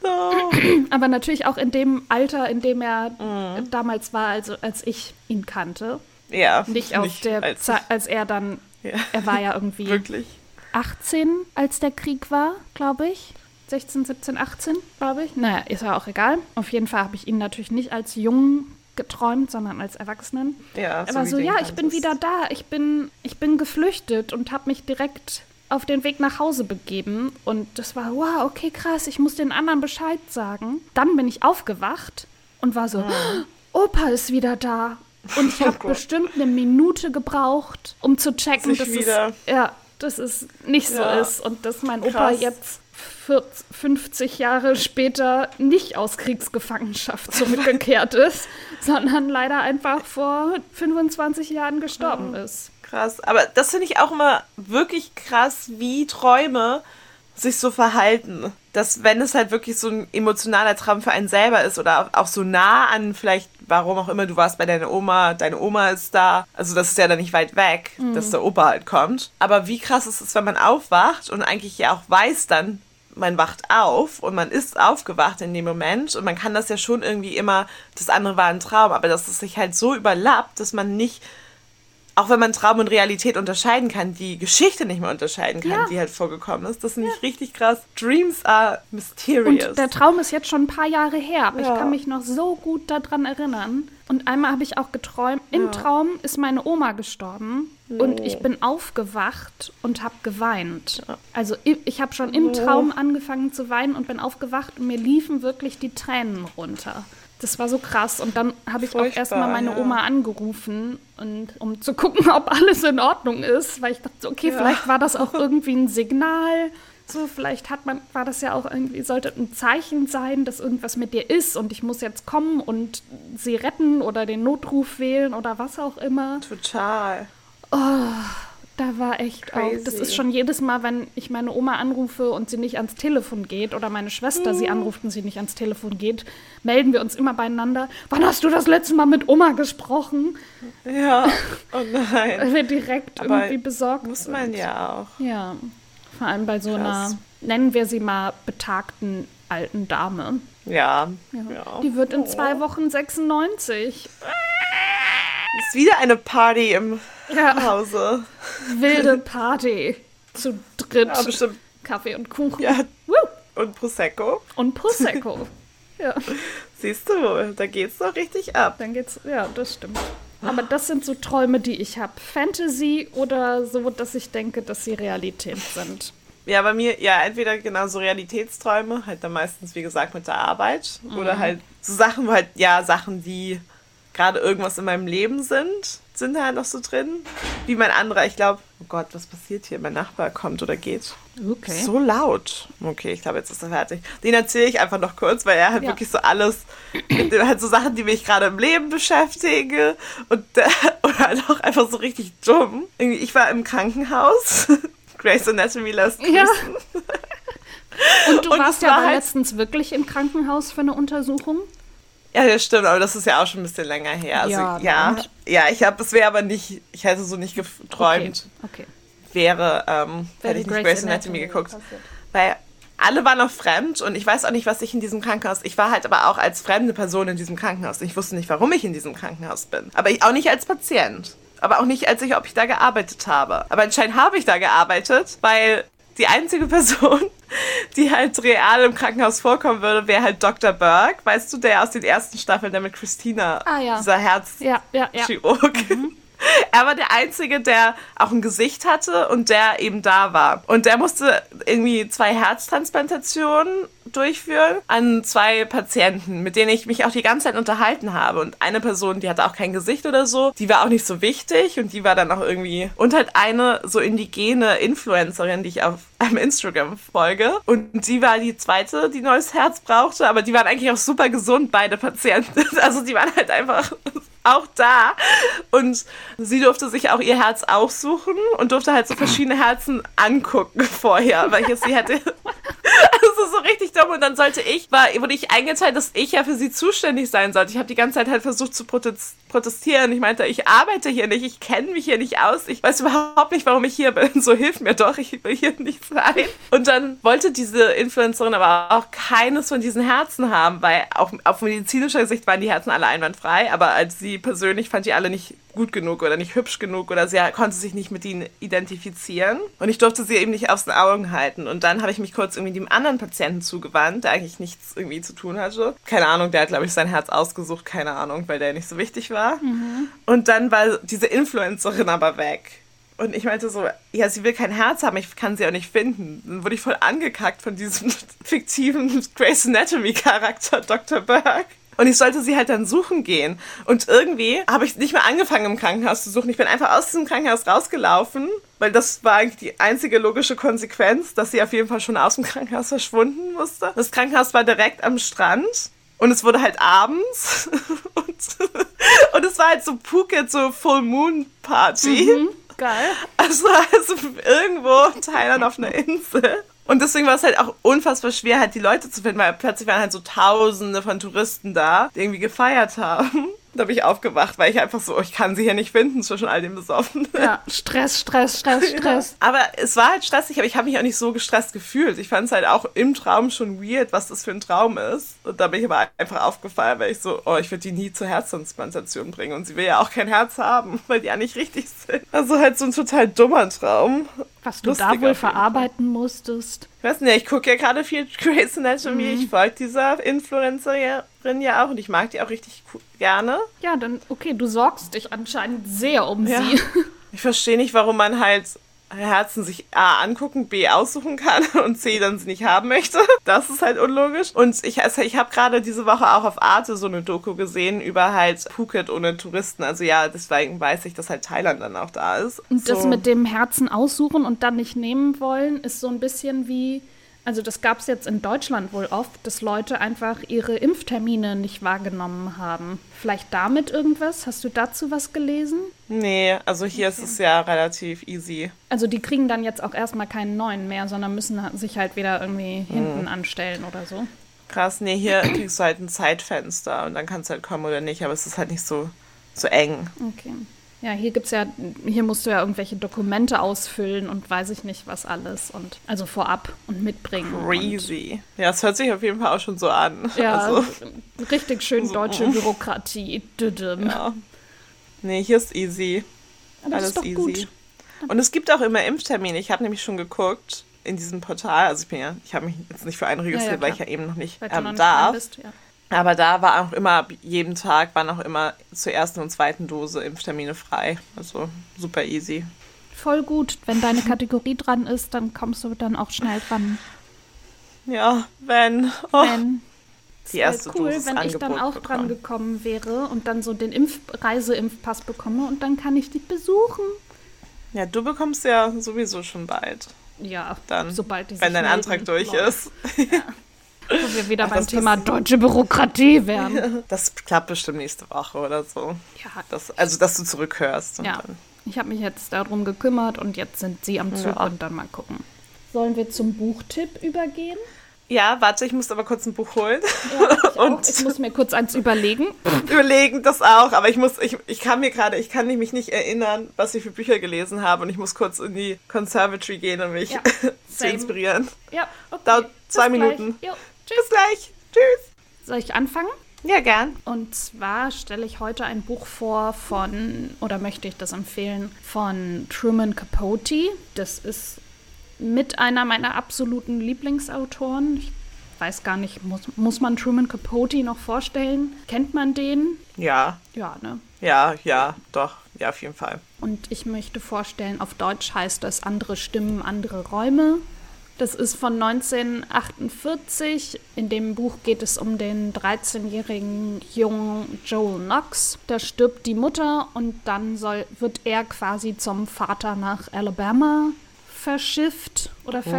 [SPEAKER 2] Aber natürlich auch in dem Alter, in dem er mm. damals war, also als ich ihn kannte.
[SPEAKER 1] Ja.
[SPEAKER 2] Nicht nicht der Zeit, als er dann, ja. er war ja irgendwie
[SPEAKER 1] Wirklich?
[SPEAKER 2] 18, als der Krieg war, glaube ich. 16, 17, 18, glaube ich. Naja, ist ja auch egal. Auf jeden Fall habe ich ihn natürlich nicht als jung geträumt, sondern als Erwachsenen.
[SPEAKER 1] Ja,
[SPEAKER 2] so er war so, ja, ich bin wieder da. Ich bin, ich bin geflüchtet und habe mich direkt auf den Weg nach Hause begeben. Und das war, wow, okay, krass, ich muss den anderen Bescheid sagen. Dann bin ich aufgewacht und war so, mhm. Opa ist wieder da. Und ich habe oh bestimmt eine Minute gebraucht, um zu checken, dass wieder. es ja, dass es nicht so ja. ist und dass mein Krass. Opa jetzt 40, 50 Jahre später nicht aus Kriegsgefangenschaft zurückgekehrt ist, sondern leider einfach vor 25 Jahren gestorben ist.
[SPEAKER 1] Krass, aber das finde ich auch immer wirklich krass, wie Träume sich so verhalten. Dass wenn es halt wirklich so ein emotionaler Traum für einen selber ist oder auch so nah an vielleicht, warum auch immer, du warst bei deiner Oma, deine Oma ist da. Also das ist ja dann nicht weit weg, mhm. dass der Opa halt kommt. Aber wie krass ist es, wenn man aufwacht und eigentlich ja auch weiß dann, man wacht auf und man ist aufgewacht in dem Moment und man kann das ja schon irgendwie immer, das andere war ein Traum, aber dass es sich halt so überlappt, dass man nicht auch wenn man Traum und Realität unterscheiden kann, die Geschichte nicht mehr unterscheiden kann,
[SPEAKER 2] Ja.
[SPEAKER 1] die halt vorgekommen ist. Das finde ich richtig krass. Dreams are mysterious.
[SPEAKER 2] Und der Traum ist jetzt schon ein paar Jahre her, aber
[SPEAKER 1] Ja.
[SPEAKER 2] ich kann mich noch so gut daran erinnern. Und einmal habe ich auch geträumt, im
[SPEAKER 1] Ja.
[SPEAKER 2] Traum ist meine Oma gestorben und ich bin aufgewacht und habe geweint. Also ich, ich habe schon im Traum angefangen zu weinen und bin aufgewacht und mir liefen wirklich die Tränen runter. Das war so krass. Und dann habe ich auch
[SPEAKER 1] Furchtbar,
[SPEAKER 2] erstmal meine
[SPEAKER 1] ja.
[SPEAKER 2] Oma angerufen, und, um zu gucken, ob alles in Ordnung ist, weil ich dachte, okay, vielleicht war das auch irgendwie ein Signal. So, vielleicht hat man, war das ja auch irgendwie, sollte ein Zeichen sein, dass irgendwas mit dir ist und ich muss jetzt kommen und sie retten oder den Notruf wählen oder was auch immer.
[SPEAKER 1] Total.
[SPEAKER 2] Da war echt auch, das
[SPEAKER 1] Crazy.
[SPEAKER 2] ist schon jedes Mal, wenn ich meine Oma anrufe und sie nicht ans Telefon geht oder meine Schwester
[SPEAKER 1] Mhm.
[SPEAKER 2] sie anruft und sie nicht ans Telefon geht, melden wir uns immer beieinander. Wann hast du das letzte Mal mit Oma gesprochen?
[SPEAKER 1] Ja. Oh nein.
[SPEAKER 2] Weil wir direkt
[SPEAKER 1] Aber
[SPEAKER 2] irgendwie besorgt
[SPEAKER 1] Muss man ja auch.
[SPEAKER 2] Ja, vor allem bei so
[SPEAKER 1] Krass.
[SPEAKER 2] einer, nennen wir sie mal, betagten alten Dame.
[SPEAKER 1] Ja.
[SPEAKER 2] Ja.
[SPEAKER 1] ja.
[SPEAKER 2] Die wird in zwei Wochen 96.
[SPEAKER 1] Ist wieder eine Party im
[SPEAKER 2] Ja,
[SPEAKER 1] Hause.
[SPEAKER 2] wilde Party. Zu dritt.
[SPEAKER 1] Ja, bestimmt.
[SPEAKER 2] Kaffee und Kuchen.
[SPEAKER 1] Ja.
[SPEAKER 2] Woo!
[SPEAKER 1] Und Prosecco.
[SPEAKER 2] Und Prosecco. ja,
[SPEAKER 1] Siehst du, da geht's doch richtig ab.
[SPEAKER 2] dann geht's. Ja, das stimmt. Aber das sind so Träume, die ich habe. Fantasy oder so, dass ich denke, dass sie Realität sind.
[SPEAKER 1] Ja, bei mir, ja, entweder genau so Realitätsträume, halt dann meistens, wie gesagt, mit der Arbeit. Oder halt so Sachen, wo halt, ja, Sachen, die gerade irgendwas in meinem Leben sind, sind da halt noch so drin. Wie mein anderer, ich glaube, oh Gott, was passiert hier? Mein Nachbar kommt oder geht.
[SPEAKER 2] Okay.
[SPEAKER 1] So laut. Okay, ich glaube, jetzt ist er fertig. Den erzähle ich einfach noch kurz, weil er halt
[SPEAKER 2] Ja.
[SPEAKER 1] wirklich so alles, halt so Sachen, die mich gerade im Leben beschäftigen und oder halt auch einfach so richtig dumm. Ich war im Krankenhaus. Grey's Anatomy lässt grüßen.
[SPEAKER 2] Ja. Und du
[SPEAKER 1] Und
[SPEAKER 2] warst ja
[SPEAKER 1] war halt-
[SPEAKER 2] letztens wirklich im Krankenhaus für eine Untersuchung.
[SPEAKER 1] Ja, das stimmt, aber das ist ja auch schon ein bisschen länger her. Also,
[SPEAKER 2] Ja,
[SPEAKER 1] ja, ja, ich habe, es wäre aber nicht, ich hätte so nicht geträumt,
[SPEAKER 2] Okay. okay.
[SPEAKER 1] wäre, ähm, hätte ich nicht Grey's Anatomy geguckt. Weil alle waren noch fremd und ich weiß auch nicht, was ich in diesem Krankenhaus. Ich war halt aber auch als fremde Person in diesem Krankenhaus. Ich wusste nicht, warum ich in diesem Krankenhaus bin. Aber ich, auch nicht als Patient. Aber auch nicht, als ich, ob ich da gearbeitet habe. Aber anscheinend habe ich da gearbeitet, weil die einzige Person, die halt real im Krankenhaus vorkommen würde, wäre halt Dr. Burke. Weißt du, der aus den ersten Staffeln, der mit Christina,
[SPEAKER 2] Ah, ja.
[SPEAKER 1] dieser Herz,
[SPEAKER 2] Ja, ja, ja.
[SPEAKER 1] Chirurg. Er war der Einzige, der auch ein Gesicht hatte und der eben da war. Und der musste irgendwie zwei Herztransplantationen durchführen an zwei Patienten, mit denen ich mich auch die ganze Zeit unterhalten habe. Und eine Person, die hatte auch kein Gesicht oder so, die war auch nicht so wichtig und die war dann auch irgendwie. Und halt eine so indigene Influencerin, die ich auf einem Instagram folge. Und die war die zweite, die neues Herz brauchte, aber die waren eigentlich auch super gesund, beide Patienten. Also die waren halt einfach auch da. Und sie durfte sich auch ihr Herz aussuchen und durfte halt so verschiedene Herzen angucken vorher, weil ich sie hätte. Richtig dumm. Und dann sollte ich, war, wurde ich eingeteilt, dass ich ja für sie zuständig sein sollte. Ich habe die ganze Zeit halt versucht zu protest protestieren. Ich meinte, ich arbeite hier nicht, ich kenne mich hier nicht aus, ich weiß überhaupt nicht, warum ich hier bin. So hilf mir doch, ich will hier nicht sein. Und dann wollte diese Influencerin aber auch keines von diesen Herzen haben, weil auch auf medizinischer Sicht waren die Herzen alle einwandfrei, aber als sie persönlich fand die alle nicht gut genug oder nicht hübsch genug oder sie konnte sich nicht mit ihnen identifizieren. Und ich durfte sie eben nicht aus den Augen halten. Und dann habe ich mich kurz irgendwie dem anderen Patienten zugewandt, der eigentlich nichts irgendwie zu tun hatte. Keine Ahnung, der hat, glaube ich, sein Herz ausgesucht, keine Ahnung, weil der nicht so wichtig war. Und dann war diese Influencerin aber weg. Und ich meinte so, ja, sie will kein Herz haben, ich kann sie auch nicht finden. Dann wurde ich voll angekackt von diesem fiktiven Grey's Anatomy-Charakter Dr. Burke. Und ich sollte sie halt dann suchen gehen. Und irgendwie habe ich nicht mehr angefangen im Krankenhaus zu suchen. Ich bin einfach aus diesem Krankenhaus rausgelaufen, weil das war eigentlich die einzige logische Konsequenz, dass sie auf jeden Fall schon aus dem Krankenhaus verschwunden musste. Das Krankenhaus war direkt am Strand. Und es wurde halt abends. Und, und es war halt so Phuket, so Full Moon Party.
[SPEAKER 2] Geil.
[SPEAKER 1] Also, also irgendwo in Thailand auf einer Insel. Und deswegen war es halt auch unfassbar schwer, halt die Leute zu finden, weil plötzlich waren halt so Tausende von Touristen da, die irgendwie gefeiert haben. Da bin ich aufgewacht, weil ich einfach so, ich kann sie hier nicht finden zwischen all dem Besoffen.
[SPEAKER 2] Ja, Stress, Stress, Stress, Stress.
[SPEAKER 1] Ja. Aber es war halt stressig, aber ich habe mich auch nicht so gestresst gefühlt. Ich fand es halt auch im Traum schon weird, was das für ein Traum ist. Und da bin ich aber einfach aufgefallen, weil ich so, oh, ich würde die nie zur Herztransplantation bringen. Und sie will ja auch kein Herz haben, weil die ja nicht richtig sind. Also halt so ein total dummer Traum.
[SPEAKER 2] Was du da wohl verarbeiten musstest.
[SPEAKER 1] Ich weiß nicht, ich gucke ja gerade viel Grey's Anatomy. Mhm. Ich folge dieser Influencerin ja auch und ich mag die auch richtig gerne.
[SPEAKER 2] Ja, dann, okay, du sorgst dich anscheinend sehr um ja. sie.
[SPEAKER 1] Ich verstehe nicht, warum man halt Herzen sich A angucken, B aussuchen kann und C dann sie nicht haben möchte. Das ist halt unlogisch. Und ich, also ich habe gerade diese Woche auch auf Arte so eine Doku gesehen über halt Phuket ohne Touristen. Also ja, deswegen weiß ich, dass halt Thailand dann auch da ist.
[SPEAKER 2] Und so. das mit dem Herzen aussuchen und dann nicht nehmen wollen, ist so ein bisschen wie also das gab es jetzt in Deutschland wohl oft, dass Leute einfach ihre Impftermine nicht wahrgenommen haben. Vielleicht damit irgendwas? Hast du dazu was gelesen?
[SPEAKER 1] Nee, also hier okay. ist es ja relativ easy.
[SPEAKER 2] Also die kriegen dann jetzt auch erstmal keinen neuen mehr, sondern müssen sich halt wieder irgendwie hinten hm. anstellen oder so.
[SPEAKER 1] Krass, nee, hier kriegst du halt ein Zeitfenster und dann kannst du halt kommen oder nicht, aber es ist halt nicht so, so eng.
[SPEAKER 2] Okay. Ja, hier gibt's ja, hier musst du ja irgendwelche Dokumente ausfüllen und weiß ich nicht was alles und also vorab und mitbringen.
[SPEAKER 1] Crazy. Und ja, es hört sich auf jeden Fall auch schon so an.
[SPEAKER 2] Ja, also, richtig schön so, deutsche Bürokratie. Ja.
[SPEAKER 1] Nee, hier ist easy. Ja, Alles ist easy. Gut. Und es gibt auch immer Impftermine. Ich habe nämlich schon geguckt in diesem Portal. Also ich bin ja, ich habe mich jetzt nicht für einen registriert, ja, weil ich ja eben noch nicht ähm, noch darf. Nicht bist, ja. Aber da war auch immer, jeden Tag waren auch immer zur ersten und zweiten Dose Impftermine frei. Also super easy.
[SPEAKER 2] Voll gut. Wenn deine Kategorie dran ist, dann kommst du dann auch schnell dran.
[SPEAKER 1] Ja, wenn. Oh. Wenn.
[SPEAKER 2] Die erste cool, Dosis wenn ich dann auch bekommen. dran gekommen wäre und dann so den Impf Reiseimpfpass bekomme und dann kann ich dich besuchen.
[SPEAKER 1] Ja, du bekommst ja sowieso schon bald.
[SPEAKER 2] Ja,
[SPEAKER 1] dann, sobald die Wenn dein Antrag durch läuft. ist. Ja.
[SPEAKER 2] Wo wir wieder Ach, beim Thema deutsche Bürokratie wären.
[SPEAKER 1] Das klappt bestimmt nächste Woche oder so. Ja. Das, also, dass du zurückhörst.
[SPEAKER 2] ja. Dann. Ich habe mich jetzt darum gekümmert und jetzt sind sie am Zug ja. und dann mal gucken. Sollen wir zum Buchtipp übergehen?
[SPEAKER 1] Ja, warte, ich muss aber kurz ein Buch holen.
[SPEAKER 2] Ja, ich, und ich muss mir kurz eins überlegen.
[SPEAKER 1] Überlegen, das auch, aber ich muss, ich, ich kann mir gerade, ich kann mich nicht erinnern, was ich für Bücher gelesen habe und ich muss kurz in die Conservatory gehen, um mich ja, zu inspirieren. Ja, okay. Dauert zwei Bis Minuten. Tschüss. Bis gleich. Tschüss.
[SPEAKER 2] Soll ich anfangen?
[SPEAKER 1] Ja, gern.
[SPEAKER 2] Und zwar stelle ich heute ein Buch vor von, oder möchte ich das empfehlen, von Truman Capote. Das ist mit einer meiner absoluten Lieblingsautoren. Ich weiß gar nicht, muss, muss man Truman Capote noch vorstellen? Kennt man den?
[SPEAKER 1] Ja.
[SPEAKER 2] Ja, ne?
[SPEAKER 1] Ja, ja, doch. Ja, auf jeden Fall.
[SPEAKER 2] Und ich möchte vorstellen, auf Deutsch heißt das andere Stimmen, andere Räume. Das ist von 1948. In dem Buch geht es um den 13-jährigen jungen Joel Knox. Da stirbt die Mutter und dann soll, wird er quasi zum Vater nach Alabama verschifft oder oh.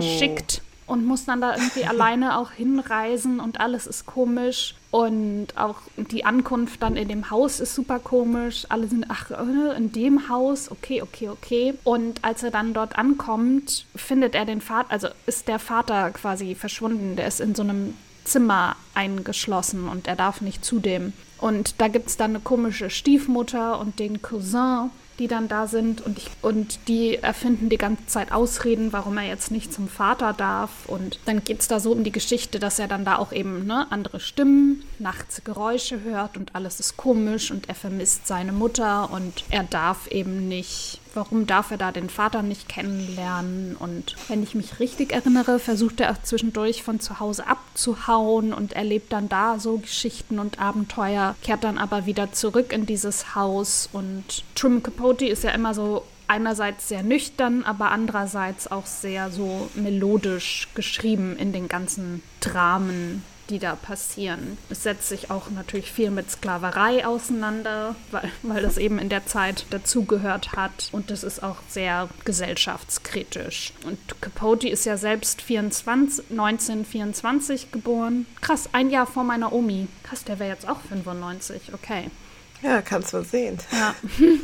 [SPEAKER 2] Und muss dann da irgendwie alleine auch hinreisen und alles ist komisch. Und auch die Ankunft dann in dem Haus ist super komisch. Alle sind, ach, äh, in dem Haus, okay, okay, okay. Und als er dann dort ankommt, findet er den Vater, also ist der Vater quasi verschwunden. Der ist in so einem Zimmer eingeschlossen und er darf nicht zu dem. Und da gibt es dann eine komische Stiefmutter und den Cousin, die dann da sind und, ich, und die erfinden die ganze Zeit Ausreden, warum er jetzt nicht zum Vater darf. Und dann geht es da so um die Geschichte, dass er dann da auch eben ne, andere Stimmen, nachts Geräusche hört und alles ist komisch und er vermisst seine Mutter und er darf eben nicht warum darf er da den Vater nicht kennenlernen? Und wenn ich mich richtig erinnere, versucht er auch zwischendurch von zu Hause abzuhauen und erlebt dann da so Geschichten und Abenteuer, kehrt dann aber wieder zurück in dieses Haus. Und Truman Capote ist ja immer so einerseits sehr nüchtern, aber andererseits auch sehr so melodisch geschrieben in den ganzen Dramen, die da passieren. Es setzt sich auch natürlich viel mit Sklaverei auseinander, weil, weil das eben in der Zeit dazugehört hat. Und das ist auch sehr gesellschaftskritisch. Und Capote ist ja selbst 24, 1924 geboren. Krass, ein Jahr vor meiner Omi. Krass, der wäre jetzt auch 95, okay.
[SPEAKER 1] Ja, kannst du sehen.
[SPEAKER 2] Ja.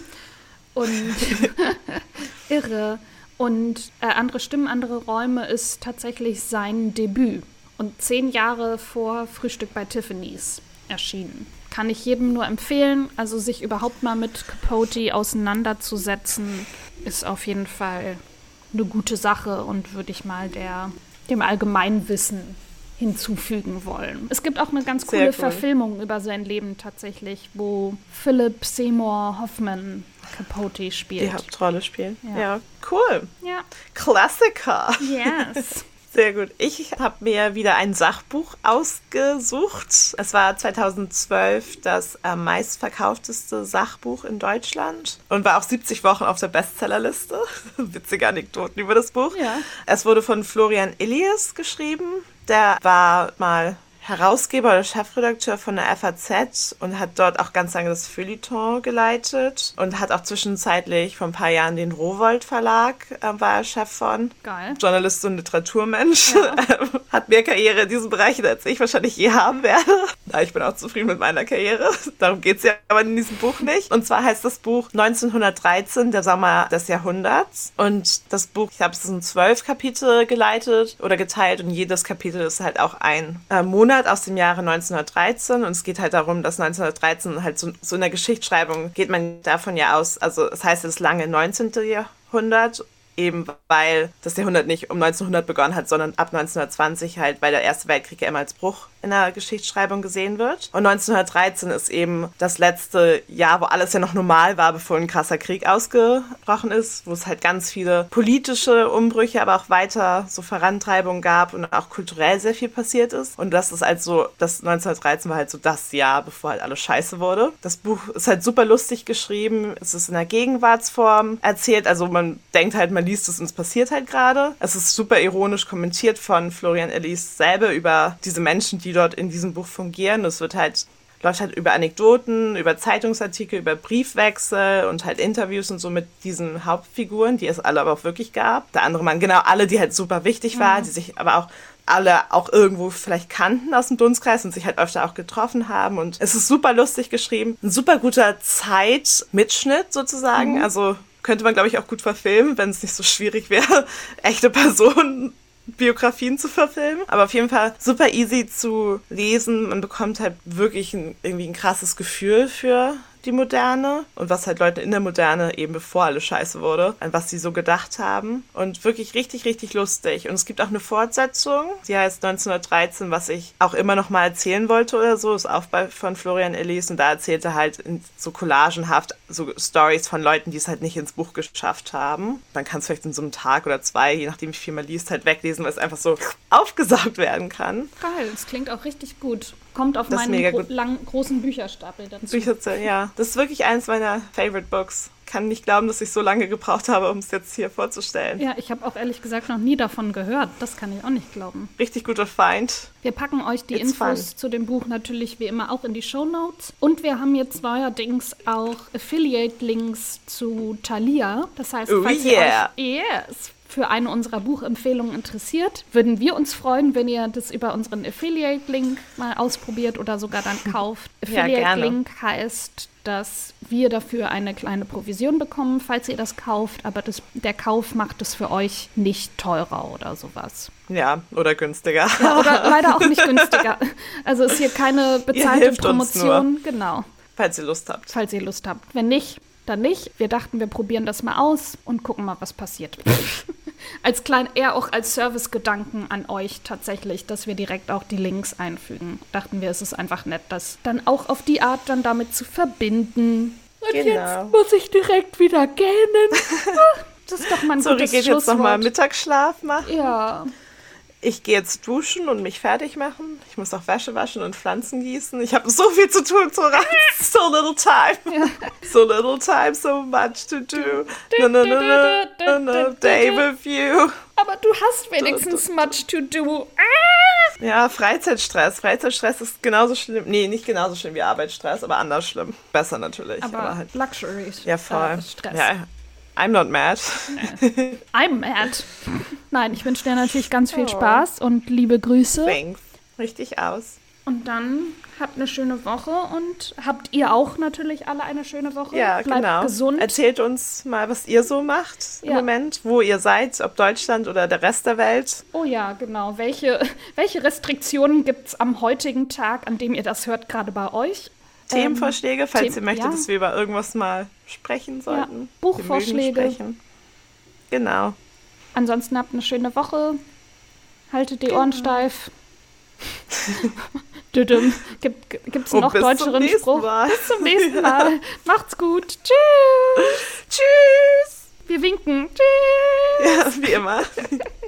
[SPEAKER 2] Und irre. Und äh, andere Stimmen, andere Räume ist tatsächlich sein Debüt und zehn Jahre vor Frühstück bei Tiffany's erschienen. Kann ich jedem nur empfehlen. Also sich überhaupt mal mit Capote auseinanderzusetzen, ist auf jeden Fall eine gute Sache und würde ich mal der, dem Allgemeinwissen hinzufügen wollen. Es gibt auch eine ganz coole cool. Verfilmung über sein Leben tatsächlich, wo Philip Seymour Hoffman Capote spielt.
[SPEAKER 1] Die Hauptrolle spielt. Ja, ja cool.
[SPEAKER 2] Ja.
[SPEAKER 1] Klassiker.
[SPEAKER 2] Yes.
[SPEAKER 1] Sehr gut. Ich habe mir wieder ein Sachbuch ausgesucht. Es war 2012 das äh, meistverkaufteste Sachbuch in Deutschland und war auch 70 Wochen auf der Bestsellerliste. Witzige Anekdoten über das Buch.
[SPEAKER 2] Ja.
[SPEAKER 1] Es wurde von Florian Illies geschrieben. Der war mal Herausgeber oder Chefredakteur von der FAZ und hat dort auch ganz lange das Feuilleton geleitet und hat auch zwischenzeitlich vor ein paar Jahren den Rowold Verlag, äh, war er Chef von.
[SPEAKER 2] Geil.
[SPEAKER 1] Journalist und Literaturmensch. Ja. hat mehr Karriere in diesem Bereich, als ich wahrscheinlich je haben werde. Ja, ich bin auch zufrieden mit meiner Karriere. Darum geht es ja aber in diesem Buch nicht. Und zwar heißt das Buch 1913, der Sommer des Jahrhunderts. Und das Buch, ich habe es in zwölf Kapitel geleitet oder geteilt und jedes Kapitel ist halt auch ein äh, Monat Monat aus dem Jahre 1913 und es geht halt darum, dass 1913 halt so, so in der Geschichtsschreibung geht man davon ja aus, also es heißt das lange 19. Jahrhundert eben weil das Jahrhundert nicht um 1900 begonnen hat, sondern ab 1920 halt, weil der Erste Weltkrieg ja immer als Bruch in der Geschichtsschreibung gesehen wird. Und 1913 ist eben das letzte Jahr, wo alles ja noch normal war, bevor ein krasser Krieg ausgebrochen ist, wo es halt ganz viele politische Umbrüche, aber auch weiter so Vorantreibungen gab und auch kulturell sehr viel passiert ist. Und das ist halt so, das 1913 war halt so das Jahr, bevor halt alles scheiße wurde. Das Buch ist halt super lustig geschrieben. Es ist in der Gegenwartsform erzählt. Also man denkt halt, man liest es und es passiert halt gerade. Es ist super ironisch kommentiert von Florian Ellis selber über diese Menschen, die dort in diesem Buch fungieren. Es wird halt läuft halt über Anekdoten, über Zeitungsartikel, über Briefwechsel und halt Interviews und so mit diesen Hauptfiguren, die es alle aber auch wirklich gab. Der andere Mann, genau alle, die halt super wichtig waren, mhm. die sich aber auch alle auch irgendwo vielleicht kannten aus dem Dunstkreis und sich halt öfter auch getroffen haben. Und es ist super lustig geschrieben. Ein super guter Zeitmitschnitt sozusagen. Mhm. Also könnte man, glaube ich, auch gut verfilmen, wenn es nicht so schwierig wäre, echte Personen Biografien zu verfilmen. Aber auf jeden Fall super easy zu lesen. Man bekommt halt wirklich ein, irgendwie ein krasses Gefühl für die Moderne und was halt Leute in der Moderne eben bevor alles scheiße wurde, an was sie so gedacht haben. Und wirklich richtig, richtig lustig. Und es gibt auch eine Fortsetzung, die heißt 1913, was ich auch immer noch mal erzählen wollte oder so, ist auch bei, von Florian Ellis und da erzählte halt so collagenhaft so Stories von Leuten, die es halt nicht ins Buch geschafft haben. Man kann es vielleicht in so einem Tag oder zwei, je nachdem wie viel man liest, halt weglesen, weil es einfach so aufgesaugt werden kann.
[SPEAKER 2] Geil, das klingt auch richtig gut. Kommt auf das meinen gro lang, großen Bücherstapel dazu. Bücher,
[SPEAKER 1] ja. Das ist wirklich eins meiner Favorite Books. Kann nicht glauben, dass ich so lange gebraucht habe, um es jetzt hier vorzustellen.
[SPEAKER 2] Ja, ich habe auch ehrlich gesagt noch nie davon gehört. Das kann ich auch nicht glauben.
[SPEAKER 1] Richtig guter Feind.
[SPEAKER 2] Wir packen euch die It's Infos fun. zu dem Buch natürlich wie immer auch in die Show Notes. Und wir haben jetzt neuerdings auch Affiliate-Links zu Thalia. Das heißt, falls oh, yeah. ihr euch, yes, für eine unserer Buchempfehlungen interessiert, würden wir uns freuen, wenn ihr das über unseren Affiliate-Link mal ausprobiert oder sogar dann kauft. Affiliate-Link ja, heißt, dass wir dafür eine kleine Provision bekommen, falls ihr das kauft, aber das, der Kauf macht es für euch nicht teurer oder sowas.
[SPEAKER 1] Ja, oder günstiger.
[SPEAKER 2] Ja, oder leider auch nicht günstiger. Also ist hier keine bezahlte Promotion. Genau.
[SPEAKER 1] Falls ihr Lust habt.
[SPEAKER 2] Falls ihr Lust habt. Wenn nicht, dann nicht. Wir dachten, wir probieren das mal aus und gucken mal, was passiert. als klein, eher auch als Servicegedanken an euch tatsächlich, dass wir direkt auch die Links einfügen. Dachten wir, es ist einfach nett, das dann auch auf die Art dann damit zu verbinden. Und genau. jetzt muss ich direkt wieder gähnen. Das ist doch mal ein
[SPEAKER 1] Sorry, gutes geht jetzt nochmal Mittagsschlaf machen.
[SPEAKER 2] Ja
[SPEAKER 1] ich gehe jetzt duschen und mich fertig machen. Ich muss auch Wäsche waschen und Pflanzen gießen. Ich habe so viel zu tun, Zora. So little time. So little time, so much to do. No, no, no, no, no, day with you.
[SPEAKER 2] Aber du hast wenigstens much to do.
[SPEAKER 1] Ja, Freizeitstress. Freizeitstress ist genauso schlimm. Nee, nicht genauso schlimm wie Arbeitsstress, aber anders schlimm. Besser natürlich.
[SPEAKER 2] Aber, aber halt. Luxury.
[SPEAKER 1] Ja, voll. Äh, Stress. Ja, I'm not mad.
[SPEAKER 2] I'm mad. Nein, ich wünsche dir natürlich ganz viel oh. Spaß und liebe Grüße.
[SPEAKER 1] Thanks. Richtig aus.
[SPEAKER 2] Und dann habt eine schöne Woche und habt ihr auch natürlich alle eine schöne Woche.
[SPEAKER 1] Ja,
[SPEAKER 2] Bleibt
[SPEAKER 1] genau.
[SPEAKER 2] gesund.
[SPEAKER 1] Erzählt uns mal, was ihr so macht im ja. Moment, wo ihr seid, ob Deutschland oder der Rest der Welt.
[SPEAKER 2] Oh ja, genau. Welche, welche Restriktionen gibt es am heutigen Tag, an dem ihr das hört, gerade bei euch?
[SPEAKER 1] Themenvorschläge, falls Them ihr möchtet, ja. dass wir über irgendwas mal sprechen sollten. Ja.
[SPEAKER 2] Buchvorschläge.
[SPEAKER 1] Genau.
[SPEAKER 2] Ansonsten habt eine schöne Woche. Haltet die genau. Ohren steif. Gibt es oh, noch deutscheren Spruch? Mal. Bis zum nächsten Mal. Macht's gut. Tschüss.
[SPEAKER 1] Tschüss.
[SPEAKER 2] Wir winken. Tschüss.
[SPEAKER 1] Ja, wie immer.